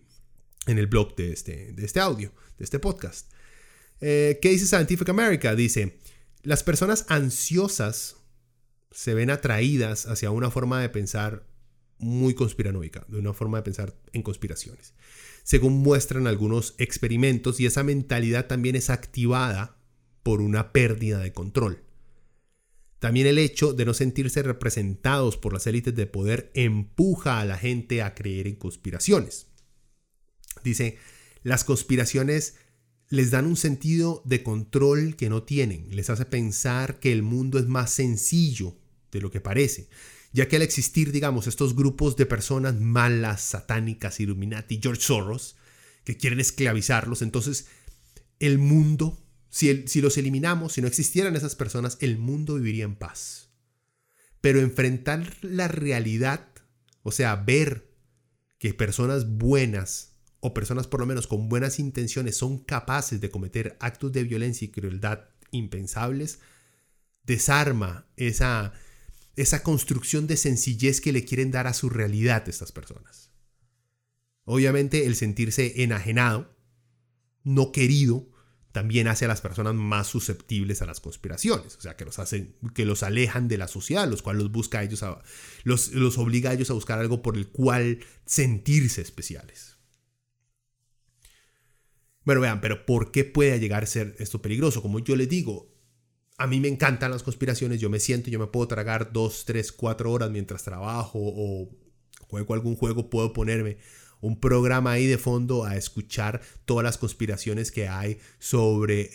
en el blog de este, de este audio, de este podcast. Eh, ¿Qué dice Scientific America? Dice, las personas ansiosas se ven atraídas hacia una forma de pensar muy conspiranoica, de una forma de pensar en conspiraciones. Según muestran algunos experimentos, y esa mentalidad también es activada por una pérdida de control. También el hecho de no sentirse representados por las élites de poder empuja a la gente a creer en conspiraciones. Dice, las conspiraciones les dan un sentido de control que no tienen, les hace pensar que el mundo es más sencillo de lo que parece, ya que al existir, digamos, estos grupos de personas malas, satánicas, Illuminati, George Soros, que quieren esclavizarlos, entonces el mundo si, los eliminamos, si no existieran esas personas, el mundo viviría en paz. Pero enfrentar la realidad, o sea, ver que personas buenas o personas por lo menos con buenas intenciones son capaces de cometer actos de violencia y crueldad impensables, desarma esa, esa construcción de sencillez que le quieren dar a su realidad estas personas. Obviamente el sentirse enajenado, no querido, también hace a las personas más susceptibles a las conspiraciones, o sea, que los, hacen, que los alejan de la sociedad, los cuales los busca a ellos los, los obliga a ellos a buscar algo por el cual sentirse especiales. Bueno, vean, pero ¿por qué puede llegar a ser esto peligroso? Como yo les digo, a mí me encantan las conspiraciones, yo me siento, yo me puedo tragar dos, tres, cuatro horas mientras trabajo o juego algún juego, puedo ponerme un programa ahí de fondo a escuchar todas las conspiraciones que hay sobre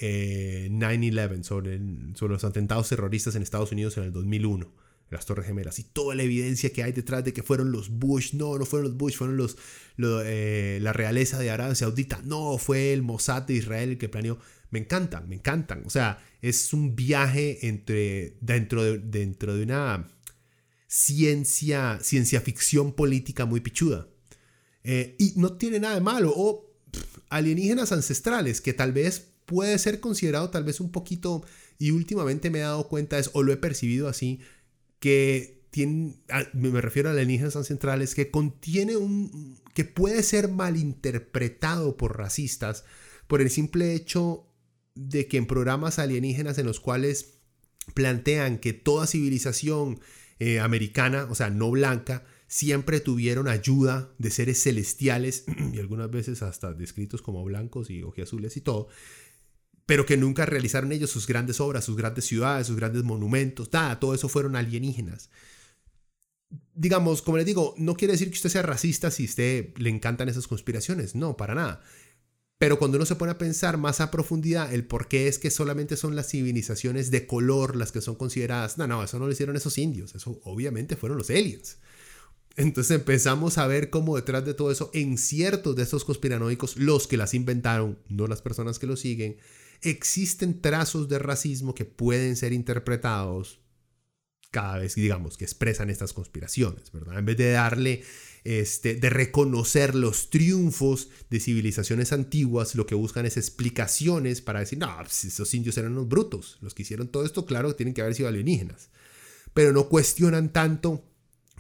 9-11, eh, sobre, sobre los atentados terroristas en Estados Unidos en el 2001 las Torres Gemelas y toda la evidencia que hay detrás de que fueron los Bush, no, no fueron los Bush, fueron los, eh, la realeza de Arabia Saudita, no, fue el Mossad de Israel el que planeó. Me encantan, me encantan. O sea, es un viaje entre, dentro, de, dentro de una ciencia, ciencia ficción política muy pichuda. Eh, y no tiene nada de malo. O alienígenas ancestrales, que tal vez puede ser considerado tal vez un poquito, y últimamente me he dado cuenta, es, o lo he percibido así, que tiene, me refiero a alienígenas ancestrales, que contiene un, que puede ser malinterpretado por racistas por el simple hecho de que en programas alienígenas en los cuales plantean que toda civilización eh, americana, o sea, no blanca, siempre tuvieron ayuda de seres celestiales y algunas veces hasta descritos como blancos y ojiazules y todo, pero que nunca realizaron ellos sus grandes obras, sus grandes ciudades, sus grandes monumentos, nada, todo eso fueron alienígenas. Digamos, como les digo, no quiere decir que usted sea racista si usted le encantan esas conspiraciones, no, para nada. Pero cuando uno se pone a pensar más a profundidad el por qué es que solamente son las civilizaciones de color las que son consideradas, no, no, eso no lo hicieron esos indios, eso obviamente fueron los aliens. Entonces empezamos a ver cómo detrás de todo eso, en ciertos de estos conspiranoicos, los que las inventaron, no las personas que lo siguen, existen trazos de racismo que pueden ser interpretados cada vez, digamos, que expresan estas conspiraciones, ¿verdad? En vez de darle, este, de reconocer los triunfos de civilizaciones antiguas, lo que buscan es explicaciones para decir, no, pues esos indios eran unos brutos, los que hicieron todo esto, claro, tienen que haber sido alienígenas, pero no cuestionan tanto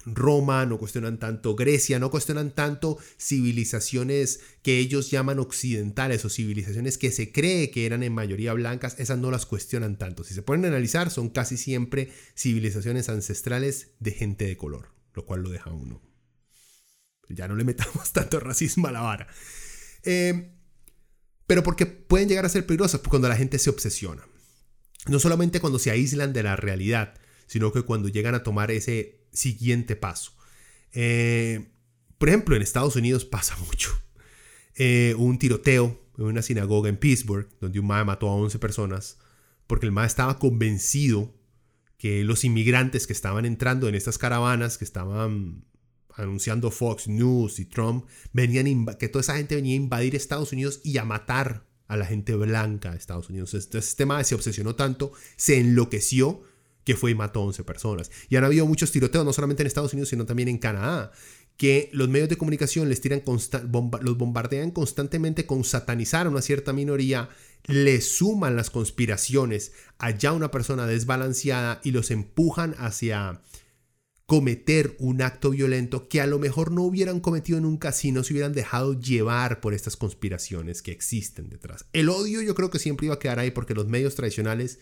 Roma, no cuestionan tanto Grecia, no cuestionan tanto civilizaciones que ellos llaman occidentales o civilizaciones que se cree que eran en mayoría blancas, esas no las cuestionan tanto. Si se pueden analizar, son casi siempre civilizaciones ancestrales de gente de color, lo cual lo deja uno. Ya no le metamos tanto racismo a la vara. Eh, pero porque pueden llegar a ser peligrosas cuando la gente se obsesiona. No solamente cuando se aíslan de la realidad, sino que cuando llegan a tomar ese siguiente paso. Eh, por ejemplo, en Estados Unidos pasa mucho. Eh, un tiroteo en una sinagoga en Pittsburgh, donde un mae mató a 11 personas, porque el mae estaba convencido que los inmigrantes que estaban entrando en estas caravanas, que estaban anunciando Fox News y Trump, venían que toda esa gente venía a invadir Estados Unidos y a matar a la gente blanca de Estados Unidos. Entonces, este tema se obsesionó tanto, se enloqueció que fue y mató a 11 personas. Y han habido muchos tiroteos, no solamente en Estados Unidos, sino también en Canadá, que los medios de comunicación les tiran los bombardean constantemente con satanizar a una cierta minoría, le suman las conspiraciones allá una persona desbalanceada y los empujan hacia cometer un acto violento que a lo mejor no hubieran cometido nunca si no se hubieran dejado llevar por estas conspiraciones que existen detrás. El odio yo creo que siempre iba a quedar ahí porque los medios tradicionales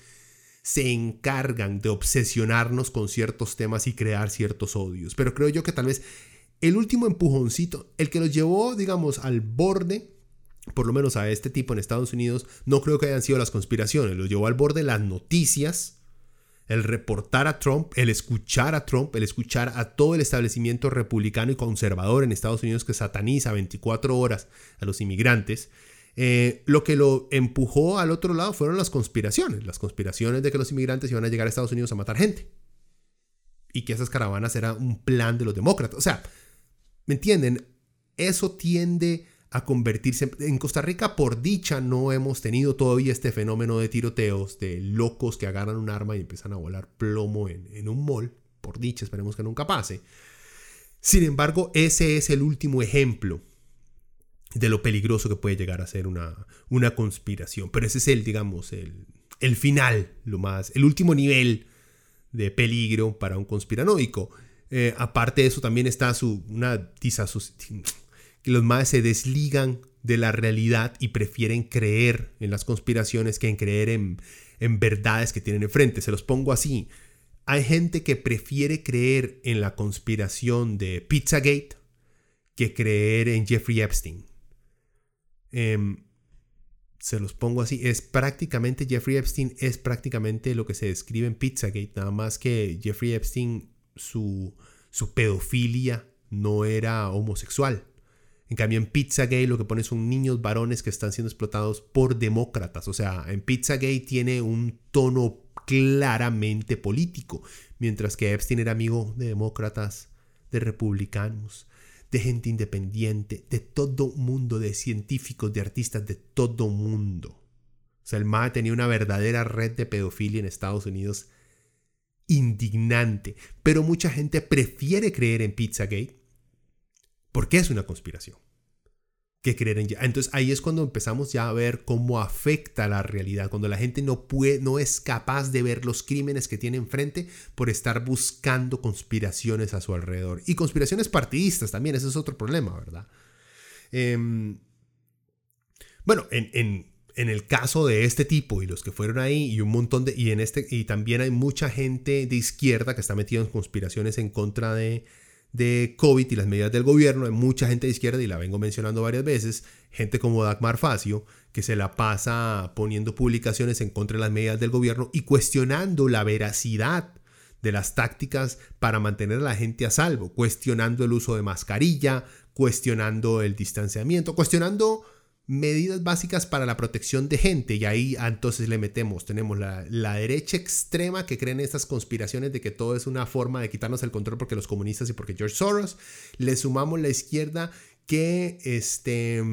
se encargan de obsesionarnos con ciertos temas y crear ciertos odios. Pero creo yo que tal vez el último empujoncito, el que los llevó, digamos, al borde, por lo menos a este tipo en Estados Unidos, no creo que hayan sido las conspiraciones, los llevó al borde las noticias el reportar a Trump, el escuchar a Trump, el escuchar a todo el establecimiento republicano y conservador en Estados Unidos que sataniza 24 horas a los inmigrantes, eh, lo que lo empujó al otro lado fueron las conspiraciones, las conspiraciones de que los inmigrantes iban a llegar a Estados Unidos a matar gente y que esas caravanas eran un plan de los demócratas. O sea, ¿me entienden? Eso tiende a convertirse en Costa Rica por dicha no hemos tenido todavía este fenómeno de tiroteos de locos que agarran un arma y empiezan a volar plomo en, un mall por dicha esperemos que nunca pase sin embargo ese es el último ejemplo de lo peligroso que puede llegar a ser una, una conspiración pero ese es el digamos el, el final lo más el último nivel de peligro para un conspiranoico eh, aparte de eso también está su una que los más se desligan de la realidad y prefieren creer en las conspiraciones que en creer en, en verdades que tienen enfrente. Se los pongo así. Hay gente que prefiere creer en la conspiración de Pizzagate que creer en Jeffrey Epstein. Em, se los pongo así. Es prácticamente, Jeffrey Epstein es prácticamente lo que se describe en Pizzagate. Nada más que Jeffrey Epstein, su, su pedofilia no era homosexual. En cambio, en Pizzagate lo que pone son niños varones que están siendo explotados por demócratas. O sea, en Pizzagate tiene un tono claramente político, mientras que Epstein era amigo de demócratas, de republicanos, de gente independiente, de todo mundo, de científicos, de artistas, de todo mundo. O sea, el MAE tenía una verdadera red de pedofilia en Estados Unidos indignante, pero mucha gente prefiere creer en Pizzagate porque es una conspiración. Que creer en Entonces ahí es cuando empezamos ya a ver cómo afecta la realidad, cuando la gente no, puede, no es capaz de ver los crímenes que tiene enfrente por estar buscando conspiraciones a su alrededor. Y conspiraciones partidistas también, ese es otro problema, ¿verdad? Em, bueno, en, en, el caso de este tipo y los que fueron ahí y un montón de y en este y también hay mucha gente de izquierda que está metida en conspiraciones en contra de de COVID y las medidas del gobierno, hay mucha gente de izquierda, y la vengo mencionando varias veces, gente como Dagmar Facio, que se la pasa poniendo publicaciones en contra de las medidas del gobierno y cuestionando la veracidad de las tácticas para mantener a la gente a salvo, cuestionando el uso de mascarilla, cuestionando el distanciamiento, cuestionando medidas básicas para la protección de gente y ahí ah, entonces le metemos, tenemos la, la, derecha extrema que creen estas conspiraciones de que todo es una forma de quitarnos el control porque los comunistas y porque George Soros, le sumamos la izquierda que este,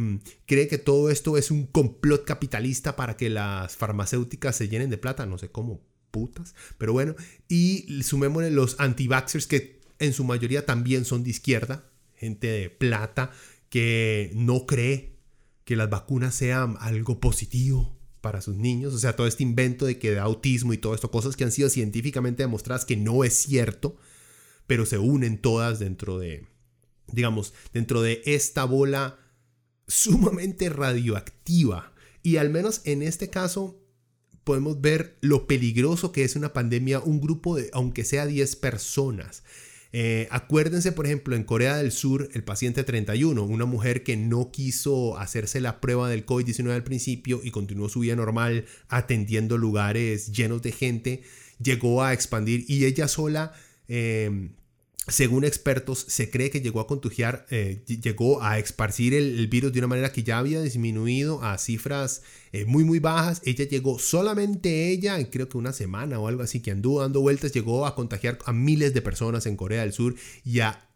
cree que todo esto es un complot capitalista para que las farmacéuticas se llenen de plata, no sé cómo putas, pero bueno, y sumémosle los anti-vaxxers que en su mayoría también son de izquierda, gente de plata que no cree que las vacunas sean algo positivo para sus niños. O sea, todo este invento de que de autismo y todo esto, cosas que han sido científicamente demostradas que no es cierto, pero se unen todas dentro de, digamos, dentro de esta bola sumamente radioactiva. Y al menos en este caso podemos ver lo peligroso que es una pandemia, un grupo de, aunque sea 10 personas, eh, acuérdense, por ejemplo, en Corea del Sur, el paciente 31, una mujer que no quiso hacerse la prueba del COVID-19 al principio y continuó su vida normal atendiendo lugares llenos de gente, llegó a expandir y ella sola... Eh, según expertos, se cree que llegó a contagiar, eh, llegó a esparcir el, virus de una manera que ya había disminuido a cifras eh, muy, muy bajas. Ella llegó, solamente ella, creo que una semana o algo así, que anduvo dando vueltas, llegó a contagiar a miles de personas en Corea del Sur y a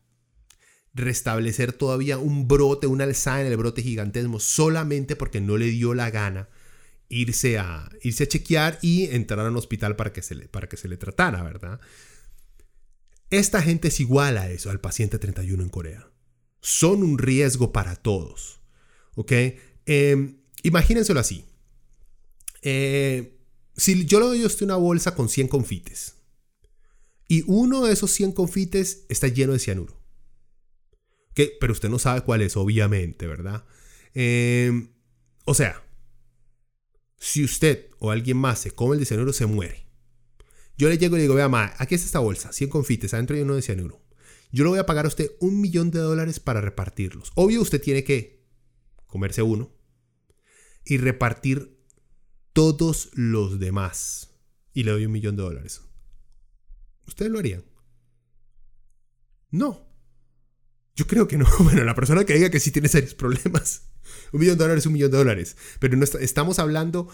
restablecer todavía un brote, una alzada en el brote gigantesco solamente porque no le dio la gana irse a, irse a chequear y entrar a un hospital para que, se para que se le tratara, ¿verdad? Esta gente es igual a eso, al paciente 31 en Corea. Son un riesgo para todos. ¿Ok? Eh, imagínenselo así. Eh, si yo le doy a usted una bolsa con 100 confites y uno de esos 100 confites está lleno de cianuro, pero usted no sabe cuál es, obviamente, ¿verdad? Eh, o sea, si usted o alguien más se come el cianuro, se muere. Yo le llego y le digo, vea, ma, aquí está esta bolsa, 100 confites, adentro hay uno de cianuro. Yo le voy a pagar a usted un millón de dólares para repartirlos. Obvio, usted tiene que comerse uno y repartir todos los demás. Y le doy un millón de dólares. ¿Ustedes lo harían? No. Yo creo que no. Bueno, la persona que diga que sí tiene serios problemas. Un millón de dólares es un millón de dólares. Pero no estamos hablando...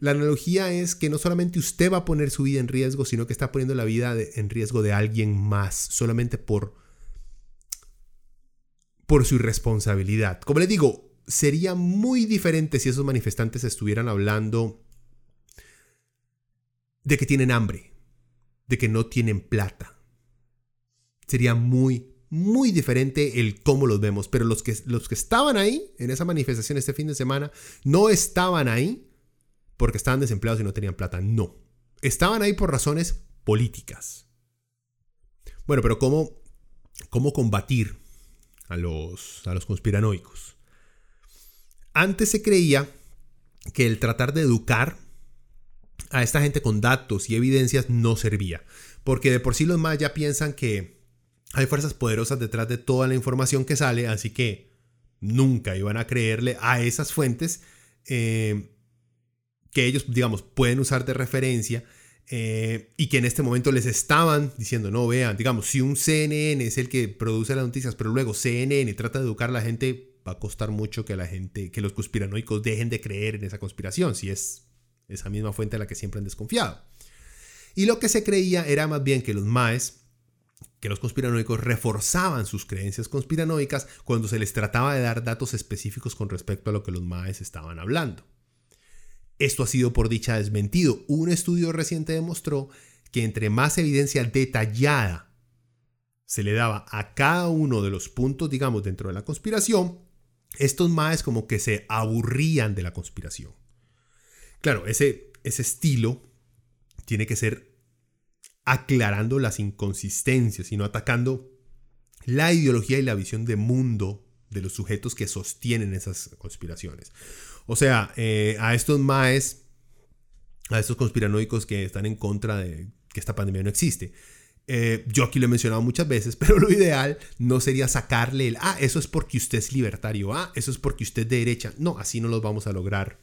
La analogía es que no solamente usted va a poner su vida en riesgo, sino que está poniendo la vida en riesgo de alguien más, solamente por, por su irresponsabilidad. Como le digo, sería muy diferente si esos manifestantes estuvieran hablando de que tienen hambre, de que no tienen plata. Sería muy, muy diferente el cómo los vemos, pero los que, los que estaban ahí en esa manifestación este fin de semana no estaban ahí porque estaban desempleados y no tenían plata, no. Estaban ahí por razones políticas. Bueno, pero ¿cómo, cómo combatir a los, a los conspiranoicos? Antes se creía que el tratar de educar a esta gente con datos y evidencias no servía, porque de por sí los más ya piensan que hay fuerzas poderosas detrás de toda la información que sale, así que nunca iban a creerle a esas fuentes eh, que ellos, digamos, pueden usar de referencia eh, y que en este momento les estaban diciendo, no, vean, digamos, si un CNN es el que produce las noticias, pero luego CNN trata de educar a la gente, va a costar mucho que la gente, que los conspiranoicos dejen de creer en esa conspiración, si es esa misma fuente a la que siempre han desconfiado. Y lo que se creía era más bien que los maes que los conspiranoicos reforzaban sus creencias conspiranoicas cuando se les trataba de dar datos específicos con respecto a lo que los maes estaban hablando. Esto ha sido por dicha desmentido. Un estudio reciente demostró que entre más evidencia detallada se le daba a cada uno de los puntos, digamos, dentro de la conspiración, estos maes como que se aburrían de la conspiración. Claro, ese, ese estilo tiene que ser aclarando las inconsistencias, sino atacando la ideología y la visión de mundo de los sujetos que sostienen esas conspiraciones. O sea, eh, a estos maes, a estos conspiranoicos que están en contra de que esta pandemia no existe. Eh, yo aquí lo he mencionado muchas veces, pero lo ideal no sería sacarle el, ah, eso es porque usted es libertario, ah, eso es porque usted es de derecha. No, así no los vamos a lograr.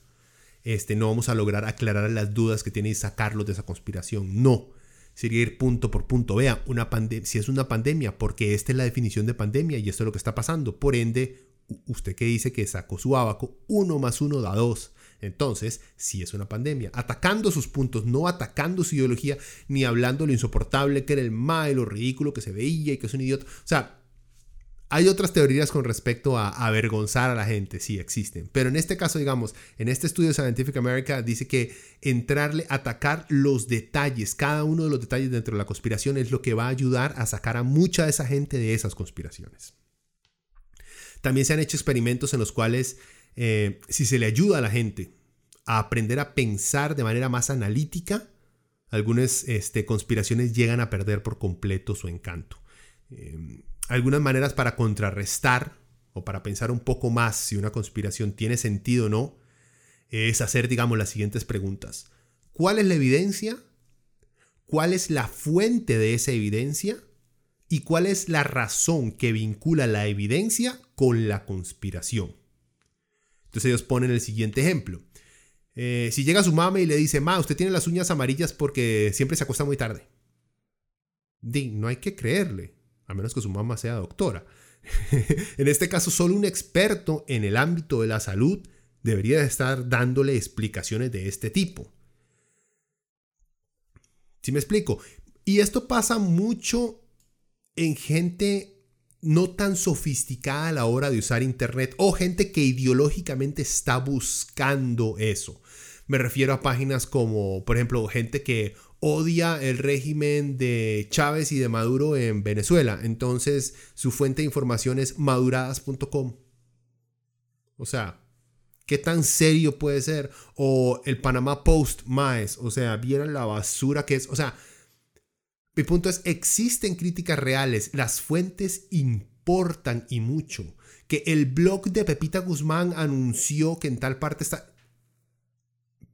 Este, no vamos a lograr aclarar las dudas que tiene y sacarlos de esa conspiración. No sería ir punto por punto. Vea, una si es una pandemia, porque esta es la definición de pandemia y esto es lo que está pasando. Por ende, usted que dice que sacó su abaco, uno más uno da dos. Entonces, si es una pandemia, atacando sus puntos, no atacando su ideología, ni hablando lo insoportable que era el mal, lo ridículo que se veía y que es un idiota. O sea, hay otras teorías con respecto a avergonzar a la gente, sí existen, pero en este caso, digamos, en este estudio de Scientific America dice que entrarle, atacar los detalles, cada uno de los detalles dentro de la conspiración es lo que va a ayudar a sacar a mucha de esa gente de esas conspiraciones. También se han hecho experimentos en los cuales eh, si se le ayuda a la gente a aprender a pensar de manera más analítica, algunas este, conspiraciones llegan a perder por completo su encanto. Em, algunas maneras para contrarrestar o para pensar un poco más si una conspiración tiene sentido o no, es hacer, digamos, las siguientes preguntas. ¿Cuál es la evidencia? ¿Cuál es la fuente de esa evidencia? ¿Y cuál es la razón que vincula la evidencia con la conspiración? Entonces ellos ponen el siguiente ejemplo. Eh, si llega su mamá y le dice, ma, usted tiene las uñas amarillas porque siempre se acuesta muy tarde. Di, no hay que creerle a menos que su mamá sea doctora. en este caso, solo un experto en el ámbito de la salud debería estar dándole explicaciones de este tipo. ¿Sí me explico? Y esto pasa mucho en gente no tan sofisticada a la hora de usar Internet o gente que ideológicamente está buscando eso. Me refiero a páginas como, por ejemplo, gente que odia el régimen de Chávez y de Maduro en Venezuela. Entonces su fuente de información es maduradas.com. O sea, ¿qué tan serio puede ser? O el Panamá Post más. O sea, vieron la basura que es. O sea, mi punto es, existen críticas reales. Las fuentes importan y mucho. Que el blog de Pepita Guzmán anunció que en tal parte está...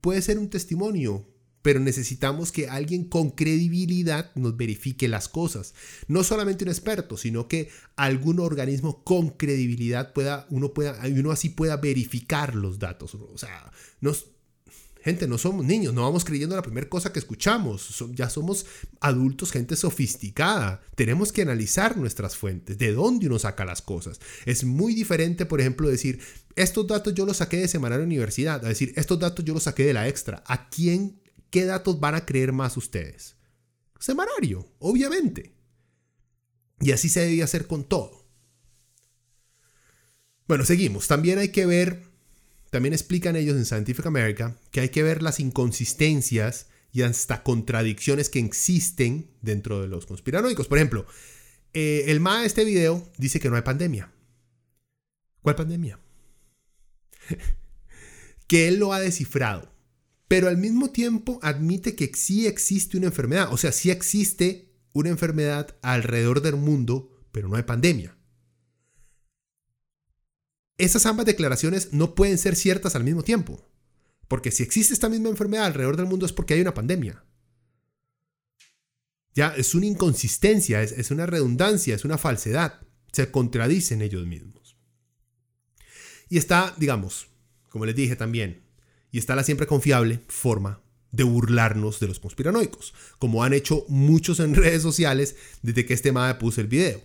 Puede ser un testimonio, pero necesitamos que alguien con credibilidad nos verifique las cosas. No solamente un experto, sino que algún organismo con credibilidad pueda, uno pueda, uno así pueda verificar los datos. O sea, nos, gente, no somos niños, no vamos creyendo la primera cosa que escuchamos. ya somos adultos, gente sofisticada. Tenemos que analizar nuestras fuentes, de dónde uno saca las cosas. Es muy diferente, por ejemplo, decir, estos datos yo los saqué de Semanario Universidad, a decir, estos datos yo los saqué de la extra. ¿A quién ¿qué datos van a creer más ustedes? Semanario, obviamente. Y así se debía hacer con todo. Bueno, seguimos. También hay que ver, también explican ellos en Scientific America, que hay que ver las inconsistencias y hasta contradicciones que existen dentro de los conspiranoicos. Por ejemplo, eh, el MA de este video dice que no hay pandemia. ¿Cuál pandemia? que él lo ha descifrado pero al mismo tiempo admite que sí existe una enfermedad, o sea, sí existe una enfermedad alrededor del mundo, pero no hay pandemia. Esas ambas declaraciones no pueden ser ciertas al mismo tiempo, porque si existe esta misma enfermedad alrededor del mundo es porque hay una pandemia. Ya, es una inconsistencia, es, es una redundancia, es una falsedad, se contradicen ellos mismos. Y está, digamos, como les dije también, y está la siempre confiable forma de burlarnos de los conspiranoicos, como han hecho muchos en redes sociales desde que este MAE puso el video.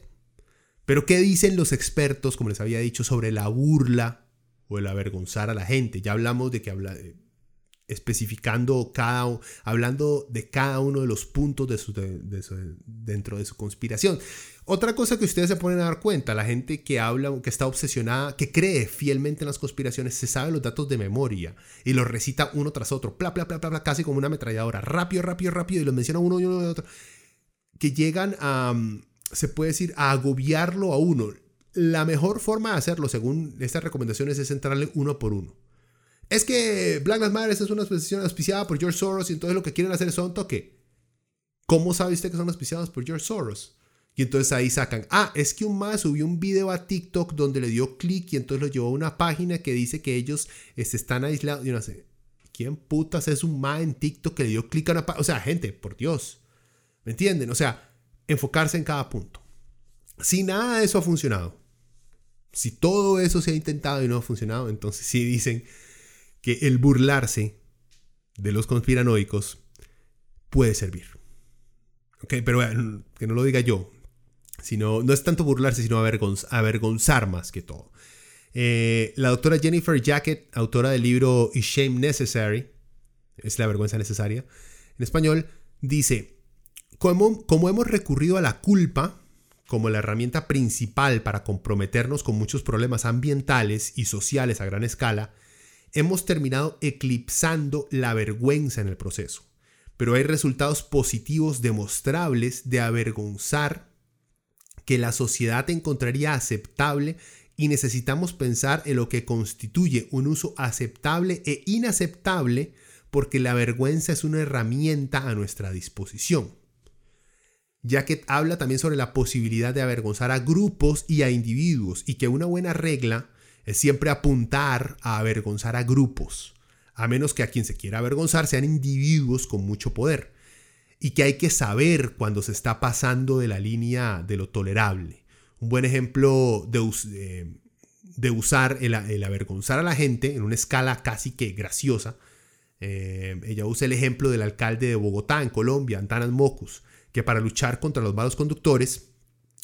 Pero ¿qué dicen los expertos, como les había dicho, sobre la burla o el avergonzar a la gente? Ya hablamos de que habla, eh, especificando cada, hablando de cada uno de los puntos dentro de su conspiración. Otra cosa que ustedes se pueden dar cuenta, la gente que habla, que está obsesionada, que cree fielmente en las conspiraciones, se sabe los datos de memoria y los recita uno tras otro, bla, bla, bla, bla, casi como una ametralladora, rápido, rápido, rápido, y los menciona uno y uno y otro, que llegan a, se puede decir, agobiarlo a uno. La mejor forma de hacerlo, según estas recomendaciones, es entrarle uno por uno es que Black Lives Matter es una exposición auspiciada por George Soros y entonces lo que quieren hacer es un toque. ¿Cómo sabe usted que son auspiciados por George Soros? Y entonces ahí sacan, ah, es que un más subió un video a TikTok donde le dio clic y entonces lo llevó a una página que dice que ellos este, están aislados. Yo no sé, ¿quién putas es un más en TikTok que le dio clic a una página? O sea, gente, por Dios. ¿Me entienden? O sea, enfocarse en cada punto. Si nada de eso ha funcionado, si todo eso se ha intentado y no ha funcionado, entonces sí dicen, que el burlarse de los conspiranoicos puede servir. Ok, pero que no lo diga yo, sino no es tanto burlarse, sino avergonzar más que todo. Eh, la doctora Jennifer Jacket, autora del libro Is Shame Necessary, es la vergüenza necesaria, en español, dice, como, hemos recurrido a la culpa como la herramienta principal para comprometernos con muchos problemas ambientales y sociales a gran escala, hemos terminado eclipsando la vergüenza en el proceso, pero hay resultados positivos demostrables de avergonzar que la sociedad encontraría aceptable y necesitamos pensar en lo que constituye un uso aceptable e inaceptable porque la vergüenza es una herramienta a nuestra disposición. Ya que habla también sobre la posibilidad de avergonzar a grupos y a individuos y que una buena regla es siempre apuntar a avergonzar a grupos, a menos que a quien se quiera avergonzar sean individuos con mucho poder, y que hay que saber cuando se está pasando de la línea de lo tolerable. Un buen ejemplo de, de usar el, avergonzar a la gente en una escala casi que graciosa. Eh, ella usa el ejemplo del alcalde de Bogotá, en Colombia, Antanas Mocus, que para luchar contra los malos conductores,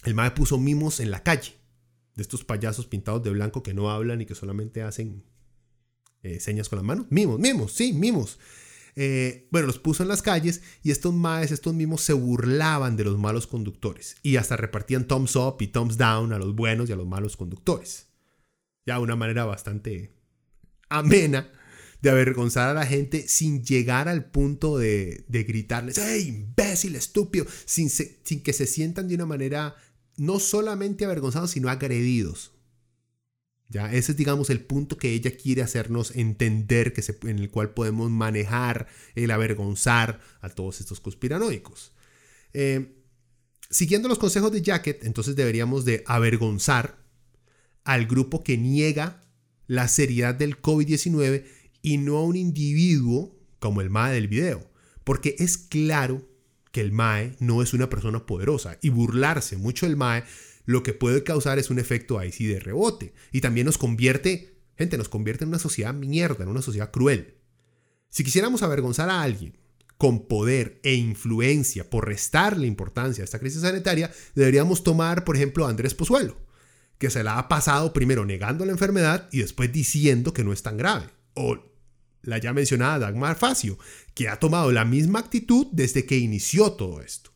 el MAE puso mimos en la calle de estos payasos pintados de blanco que no hablan y que solamente hacen eh, señas con las manos. Mimos, mimos, sí, mimos. eh, bueno, los puso en las calles y estos maes, estos mismos se burlaban de los malos conductores y hasta repartían thumbs up y thumbs down a los buenos y a los malos conductores. Ya una manera bastante amena de avergonzar a la gente sin llegar al punto de, gritarles, ¡hey, imbécil, estúpido! Sin, sin que se sientan de una manera no solamente avergonzados, sino agredidos. ¿Ya? Ese es, digamos, el punto que ella quiere hacernos entender, que en el cual podemos manejar el avergonzar a todos estos conspiranoicos. Eh, siguiendo los consejos de Jacket, entonces deberíamos de avergonzar al grupo que niega la seriedad del COVID-19 y no a un individuo como el MAE del video. Porque es claro que el MAE no es una persona poderosa y burlarse mucho del MAE lo que puede causar es un efecto ahí sí de rebote. Y también nos convierte, gente, nos convierte en una sociedad mierda, en una sociedad cruel. Si quisiéramos avergonzar a alguien con poder e influencia por restarle importancia a esta crisis sanitaria, deberíamos tomar, por ejemplo, a Andrés Pozuelo, que se la ha pasado primero negando la enfermedad y después diciendo que no es tan grave. O la ya mencionada Dagmar Facio, que ha tomado la misma actitud desde que inició todo esto.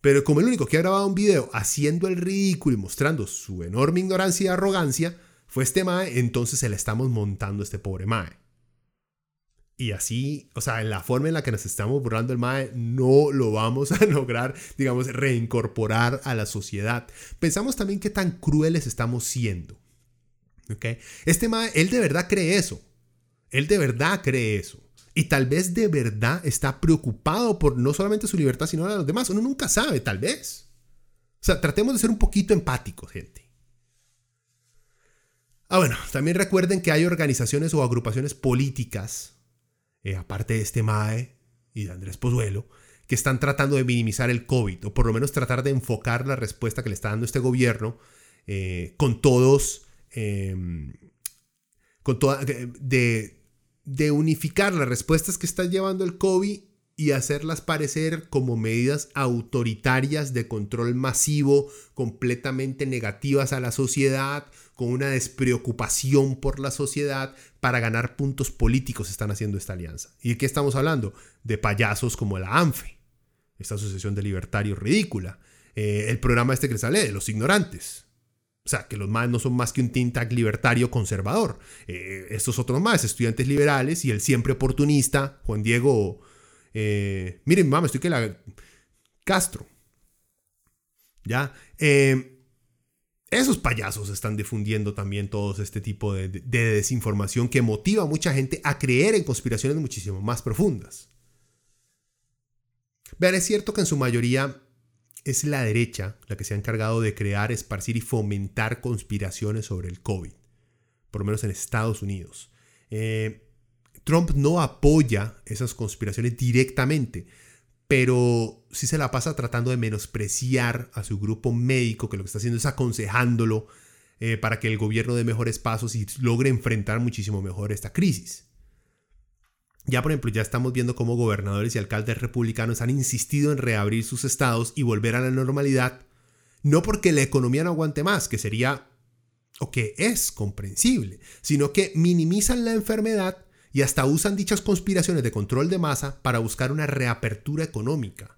Pero como el único que ha grabado un video haciendo el ridículo y mostrando su enorme ignorancia y arrogancia fue este Mae, entonces se le estamos montando a este pobre Mae. Y así, o sea, en la forma en la que nos estamos burlando el MAE, no lo vamos a lograr, digamos, reincorporar a la sociedad. Pensamos también qué tan crueles estamos siendo. ¿Ok? Este MAE, él de verdad cree eso. Él de verdad cree eso. Y tal vez de verdad está preocupado por no solamente su libertad, sino la de los demás. Uno nunca sabe, tal vez. O sea, tratemos de ser un poquito empáticos, gente. Ah, bueno, también recuerden que hay organizaciones o agrupaciones políticas, eh, aparte de este MAE y de Andrés Pozuelo, que están tratando de minimizar el COVID, o por lo menos tratar de enfocar la respuesta que le está dando este gobierno eh, con todos, em, con toda, de, de unificar las respuestas que está llevando el COVID y hacerlas parecer como medidas autoritarias de control masivo, completamente negativas a la sociedad, con una despreocupación por la sociedad para ganar puntos políticos están haciendo esta alianza. ¿Y de qué estamos hablando? De payasos como la ANFE, esta asociación de libertarios ridícula, eh, el programa este que les hablé, de los ignorantes, o sea, que los más no son más que un tintac libertario conservador. Eh, estos otros más, estudiantes liberales y el siempre oportunista, Juan Diego. Eh, miren, mamá, estoy que la. Castro. ¿Ya? Eh, esos payasos están difundiendo también todo este tipo de, de, desinformación que motiva a mucha gente a creer en conspiraciones muchísimo más profundas. Vean, es cierto que en su mayoría es la derecha la que se ha encargado de crear, esparcir y fomentar conspiraciones sobre el COVID, por lo menos en Estados Unidos. Eh, Trump no apoya esas conspiraciones directamente, pero sí se la pasa tratando de menospreciar a su grupo médico, que lo que está haciendo es aconsejándolo eh, para que el gobierno dé mejores pasos y logre enfrentar muchísimo mejor esta crisis. Ya, por ejemplo, ya estamos viendo cómo gobernadores y alcaldes republicanos han insistido en reabrir sus estados y volver a la normalidad, no porque la economía no aguante más, que sería o que es comprensible, sino que minimizan la enfermedad y hasta usan dichas conspiraciones de control de masa para buscar una reapertura económica.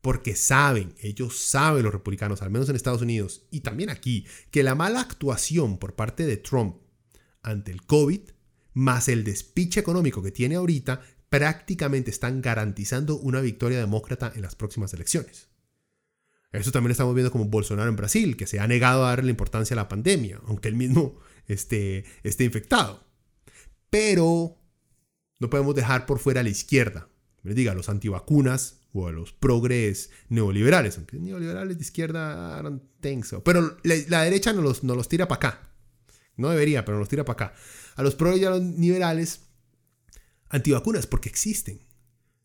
Porque saben, ellos saben los republicanos, al menos en Estados Unidos y también aquí, que la mala actuación por parte de Trump ante el COVID más el despiche económico que tiene ahorita, prácticamente están garantizando una victoria demócrata en las próximas elecciones. Eso también estamos viendo como Bolsonaro en Brasil, que se ha negado a darle importancia a la pandemia, aunque él mismo esté, esté infectado. Pero no podemos dejar por fuera a la izquierda, me diga, a los antivacunas o a los progres neoliberales, aunque neoliberales de izquierda, I don't. Pero la, derecha nos los, nos los tira para acá. No debería, pero nos tira para acá a los pro y a los liberales antivacunas, porque existen.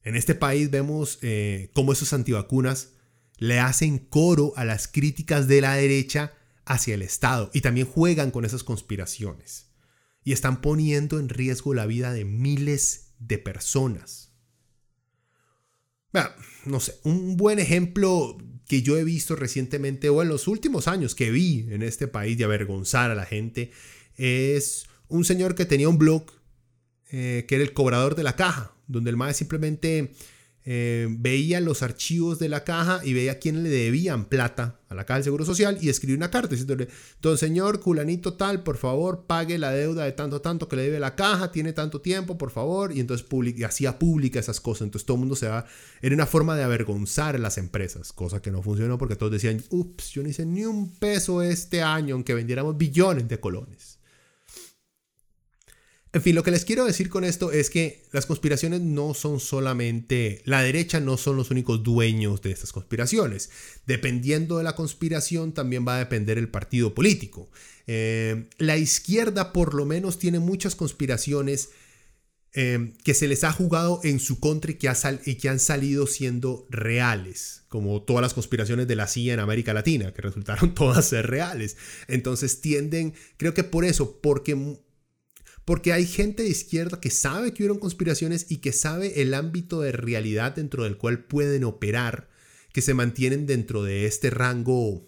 En este país vemos eh, cómo esos antivacunas le hacen coro a las críticas de la derecha hacia el Estado y también juegan con esas conspiraciones y están poniendo en riesgo la vida de miles de personas. no sé, un buen ejemplo que yo he visto recientemente o en los últimos años que vi en este país de avergonzar a la gente es un señor que tenía un blog eh, que era el cobrador de la caja, donde el MAE simplemente eh, veía los archivos de la caja y veía quién le debían plata a la caja del Seguro Social y escribió una carta diciéndole, don señor culanito tal, por favor, pague la deuda de tanto, tanto que le debe la caja, tiene tanto tiempo, por favor, y entonces y hacía pública esas cosas, entonces todo el mundo se va, era una forma de avergonzar a las empresas, cosa que no funcionó porque todos decían, ups, yo no hice ni un peso este año, aunque vendiéramos billones de colones. En fin, lo que les quiero decir con esto es que las conspiraciones no son solamente, la derecha no son los únicos dueños de estas conspiraciones. Dependiendo de la conspiración también va a depender el partido político. Eh, la izquierda por lo menos tiene muchas conspiraciones eh, que se les ha jugado en su contra que, y que han salido siendo reales, como todas las conspiraciones de la CIA en América Latina, que resultaron todas ser reales. Entonces tienden, creo que por eso, porque porque hay gente de izquierda que sabe que hubieron conspiraciones y que sabe el ámbito de realidad dentro del cual pueden operar, que se mantienen dentro de este rango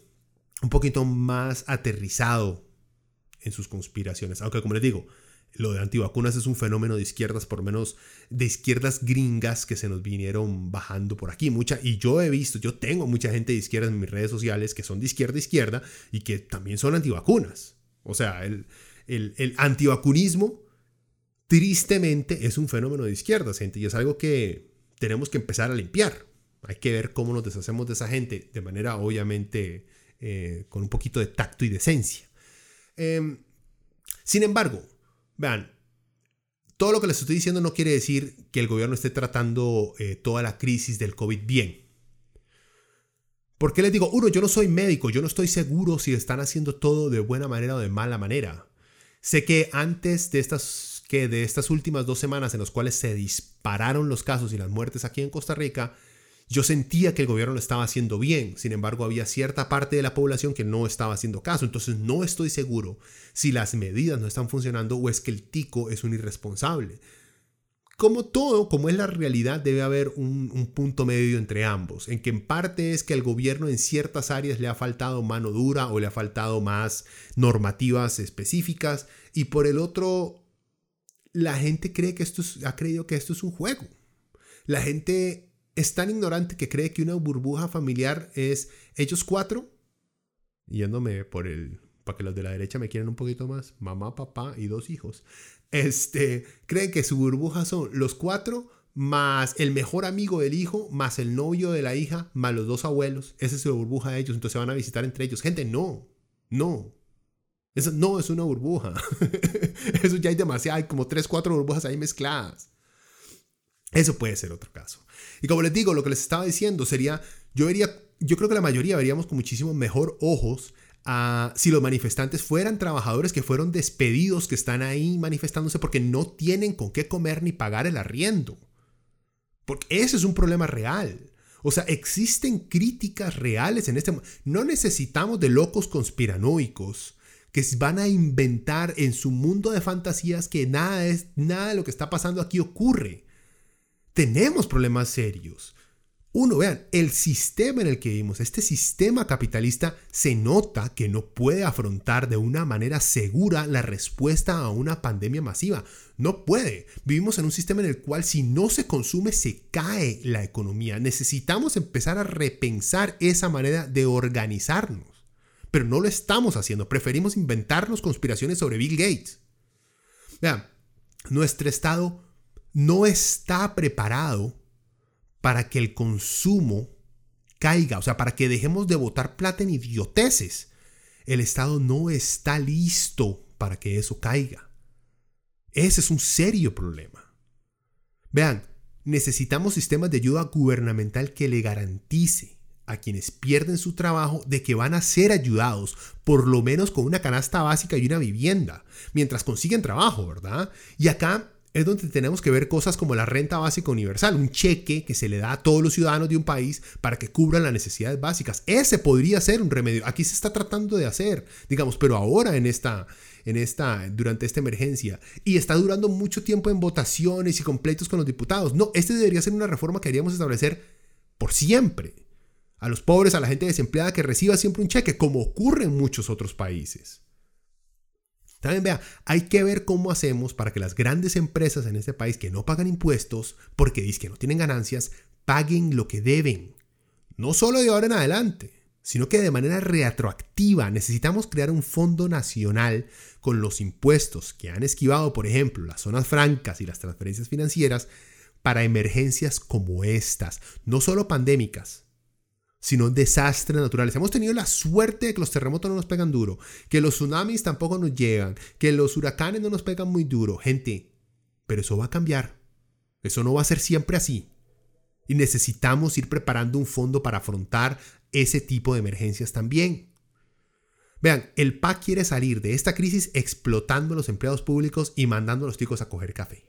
un poquito más aterrizado en sus conspiraciones. Aunque como les digo, lo de antivacunas es un fenómeno de izquierdas, por menos de izquierdas gringas que se nos vinieron bajando por aquí. Mucha, y yo he visto, yo tengo mucha gente de izquierdas en mis redes sociales que son de izquierda a izquierda y que también son antivacunas. O sea, el, el, antivacunismo, tristemente, es un fenómeno de izquierda, gente, y es algo que tenemos que empezar a limpiar. Hay que ver cómo nos deshacemos de esa gente de manera, obviamente, eh, con un poquito de tacto y decencia. Em, sin embargo, vean, todo lo que les estoy diciendo no quiere decir que el gobierno esté tratando eh, toda la crisis del COVID bien. ¿Por qué les digo? Uno, yo no soy médico, yo no estoy seguro si están haciendo todo de buena manera o de mala manera. Sé que antes de estas, que de estas últimas dos semanas en las cuales se dispararon los casos y las muertes aquí en Costa Rica, yo sentía que el gobierno lo estaba haciendo bien, sin embargo había cierta parte de la población que no estaba haciendo caso, entonces no estoy seguro si las medidas no están funcionando o es que el tico es un irresponsable como todo, como es la realidad, debe haber un, punto medio entre ambos, en que en parte es que el gobierno en ciertas áreas le ha faltado mano dura o le ha faltado más normativas específicas, y por el otro, la gente cree que esto ha creído que esto es un juego. La gente es tan ignorante que cree que una burbuja familiar es ellos cuatro, yéndome por el, para que los de la derecha me quieran un poquito más, mamá, papá y dos hijos este, creen que su burbuja son los cuatro más el mejor amigo del hijo, más el novio de la hija, más los dos abuelos. Esa es su burbuja de ellos. Entonces se van a visitar entre ellos. Gente, no, no. Eso no es una burbuja. Eso ya hay demasiado. Hay como tres, cuatro burbujas ahí mezcladas. Eso puede ser otro caso. Y como les digo, lo que les estaba diciendo sería, yo vería, yo creo que la mayoría veríamos con muchísimo mejor ojos si los manifestantes fueran trabajadores que fueron despedidos, que están ahí manifestándose porque no tienen con qué comer ni pagar el arriendo. Porque ese es un problema real. O sea, existen críticas reales en este No necesitamos de locos conspiranoicos que van a inventar en su mundo de fantasías que nada, es, nada de lo que está pasando aquí ocurre. Tenemos problemas serios. Uno, vean, el sistema en el que vivimos, este sistema capitalista, se nota que no puede afrontar de una manera segura la respuesta a una pandemia masiva. No puede. Vivimos en un sistema en el cual si no se consume, se cae la economía. Necesitamos empezar a repensar esa manera de organizarnos. Pero no lo estamos haciendo. Preferimos inventarnos conspiraciones sobre Bill Gates. Vean, nuestro Estado no está preparado para que el consumo caiga, o sea, para que dejemos de botar plata en idioteces. El Estado no está listo para que eso caiga. Ese es un serio problema. Vean, necesitamos sistemas de ayuda gubernamental que le garantice a quienes pierden su trabajo de que van a ser ayudados, por lo menos con una canasta básica y una vivienda, mientras consiguen trabajo, ¿verdad? Y acá es donde tenemos que ver cosas como la renta básica universal, un cheque que se le da a todos los ciudadanos de un país para que cubran las necesidades básicas. Ese podría ser un remedio. Aquí se está tratando de hacer, digamos, pero ahora en esta, en esta, durante esta emergencia y está durando mucho tiempo en votaciones y completos con los diputados. No, este debería ser una reforma que deberíamos establecer por siempre. A los pobres, a la gente desempleada que reciba siempre un cheque, como ocurre en muchos otros países. También vea, hay que ver cómo hacemos para que las grandes empresas en este país que no pagan impuestos, porque dicen que no tienen ganancias, paguen lo que deben. No solo de ahora en adelante, sino que de manera retroactiva necesitamos crear un fondo nacional con los impuestos que han esquivado, por ejemplo, las zonas francas y las transferencias financieras para emergencias como estas, no solo pandémicas, sino desastres naturales. Hemos tenido la suerte de que los terremotos no nos pegan duro, que los tsunamis tampoco nos llegan, que los huracanes no nos pegan muy duro. Gente, pero eso va a cambiar. Eso no va a ser siempre así. Y necesitamos ir preparando un fondo para afrontar ese tipo de emergencias también. Vean, el PAC quiere salir de esta crisis explotando los empleados públicos y mandando a los chicos a coger café.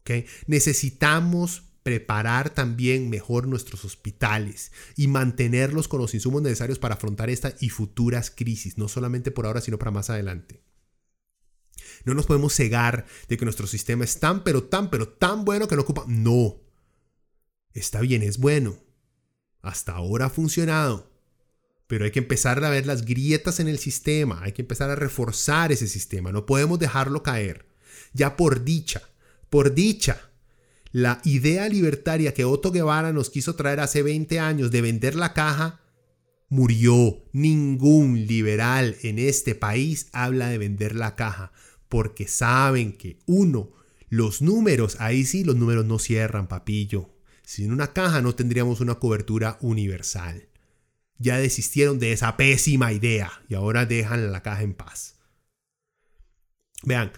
¿Okay? Necesitamos preparar también mejor nuestros hospitales y mantenerlos con los insumos necesarios para afrontar esta y futuras crisis, no solamente por ahora, sino para más adelante. No nos podemos cegar de que nuestro sistema es tan, pero tan, pero tan bueno que no ocupa. No. Está bien, es bueno. Hasta ahora ha funcionado. Pero hay que empezar a ver las grietas en el sistema, hay que empezar a reforzar ese sistema, no podemos dejarlo caer. Ya por dicha, por dicha, la idea libertaria que Otto Guevara nos quiso traer hace 20 años de vender la caja murió. Ningún liberal en este país habla de vender la caja porque saben que uno, los números, ahí sí los números no cierran, papillo. Sin una caja no tendríamos una cobertura universal. Ya desistieron de esa pésima idea y ahora dejan la caja en paz. Vean,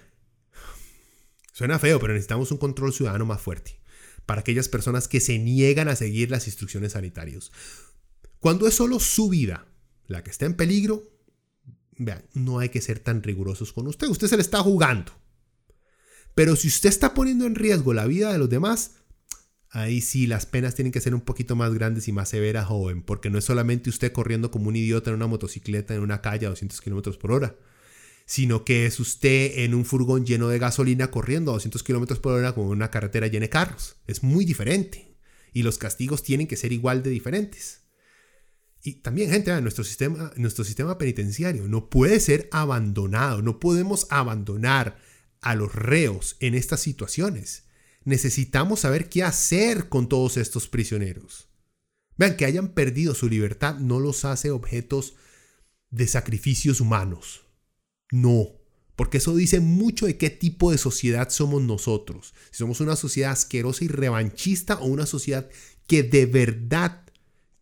Suena feo, pero necesitamos un control ciudadano más fuerte para aquellas personas que se niegan a seguir las instrucciones sanitarias. Cuando es solo su vida la que está en peligro, vean, no hay que ser tan rigurosos con usted. Usted se le está jugando. Pero si usted está poniendo en riesgo la vida de los demás, ahí sí las penas tienen que ser un poquito más grandes y más severas, joven, porque no es solamente usted corriendo como un idiota en una motocicleta en una calle a 200 kilómetros por hora sino que es usted en un furgón lleno de gasolina corriendo a 200 kilómetros por hora con una carretera llena de carros. Es muy diferente. Y los castigos tienen que ser igual de diferentes. Y también, gente, nuestro sistema, nuestro sistema penitenciario no puede ser abandonado. No podemos abandonar a los reos en estas situaciones. Necesitamos saber qué hacer con todos estos prisioneros. Vean, que hayan perdido su libertad no los hace objetos de sacrificios humanos. No, porque eso dice mucho de qué tipo de sociedad somos nosotros. Si somos una sociedad asquerosa y revanchista o una sociedad que de verdad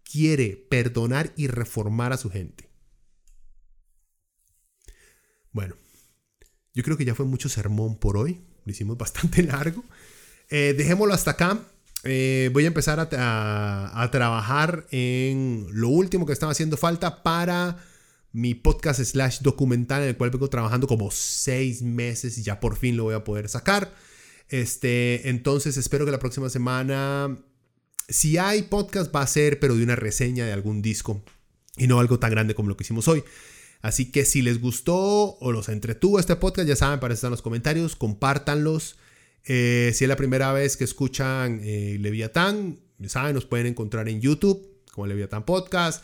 quiere perdonar y reformar a su gente. Bueno, yo creo que ya fue mucho sermón por hoy. Lo hicimos bastante largo. Eh, dejémoslo hasta acá. Eh, voy a empezar a, a trabajar en lo último que estaba haciendo falta para mi podcast slash documental en el cual vengo trabajando como seis meses y ya por fin lo voy a poder sacar. Este, entonces espero que la próxima semana, si hay podcast, va a ser, pero de una reseña de algún disco y no algo tan grande como lo que hicimos hoy. Así que si les gustó o los entretuvo este podcast, ya saben, para estar en los comentarios, compártanlos. Eh, si es la primera vez que escuchan eh, Leviatán, saben, nos pueden encontrar en YouTube como Leviatán Podcast,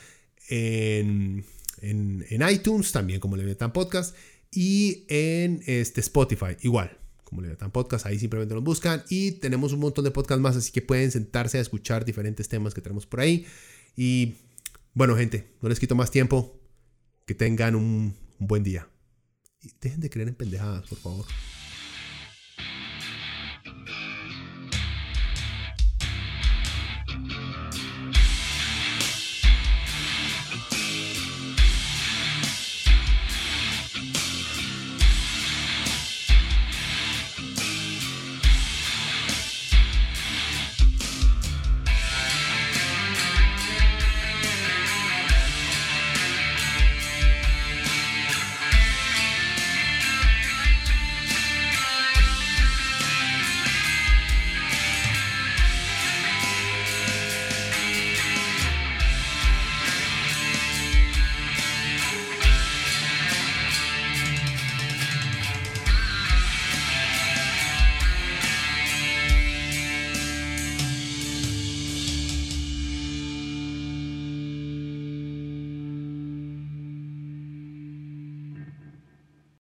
en en, iTunes, también como Leviathan Podcast, y en este, Spotify, igual, como Leviathan Podcast, ahí simplemente nos buscan, y tenemos un montón de podcasts más, así que pueden sentarse a escuchar diferentes temas que tenemos por ahí. Y bueno, gente, no les quito más tiempo, que tengan un, un buen día. Y dejen de creer en pendejadas, por favor.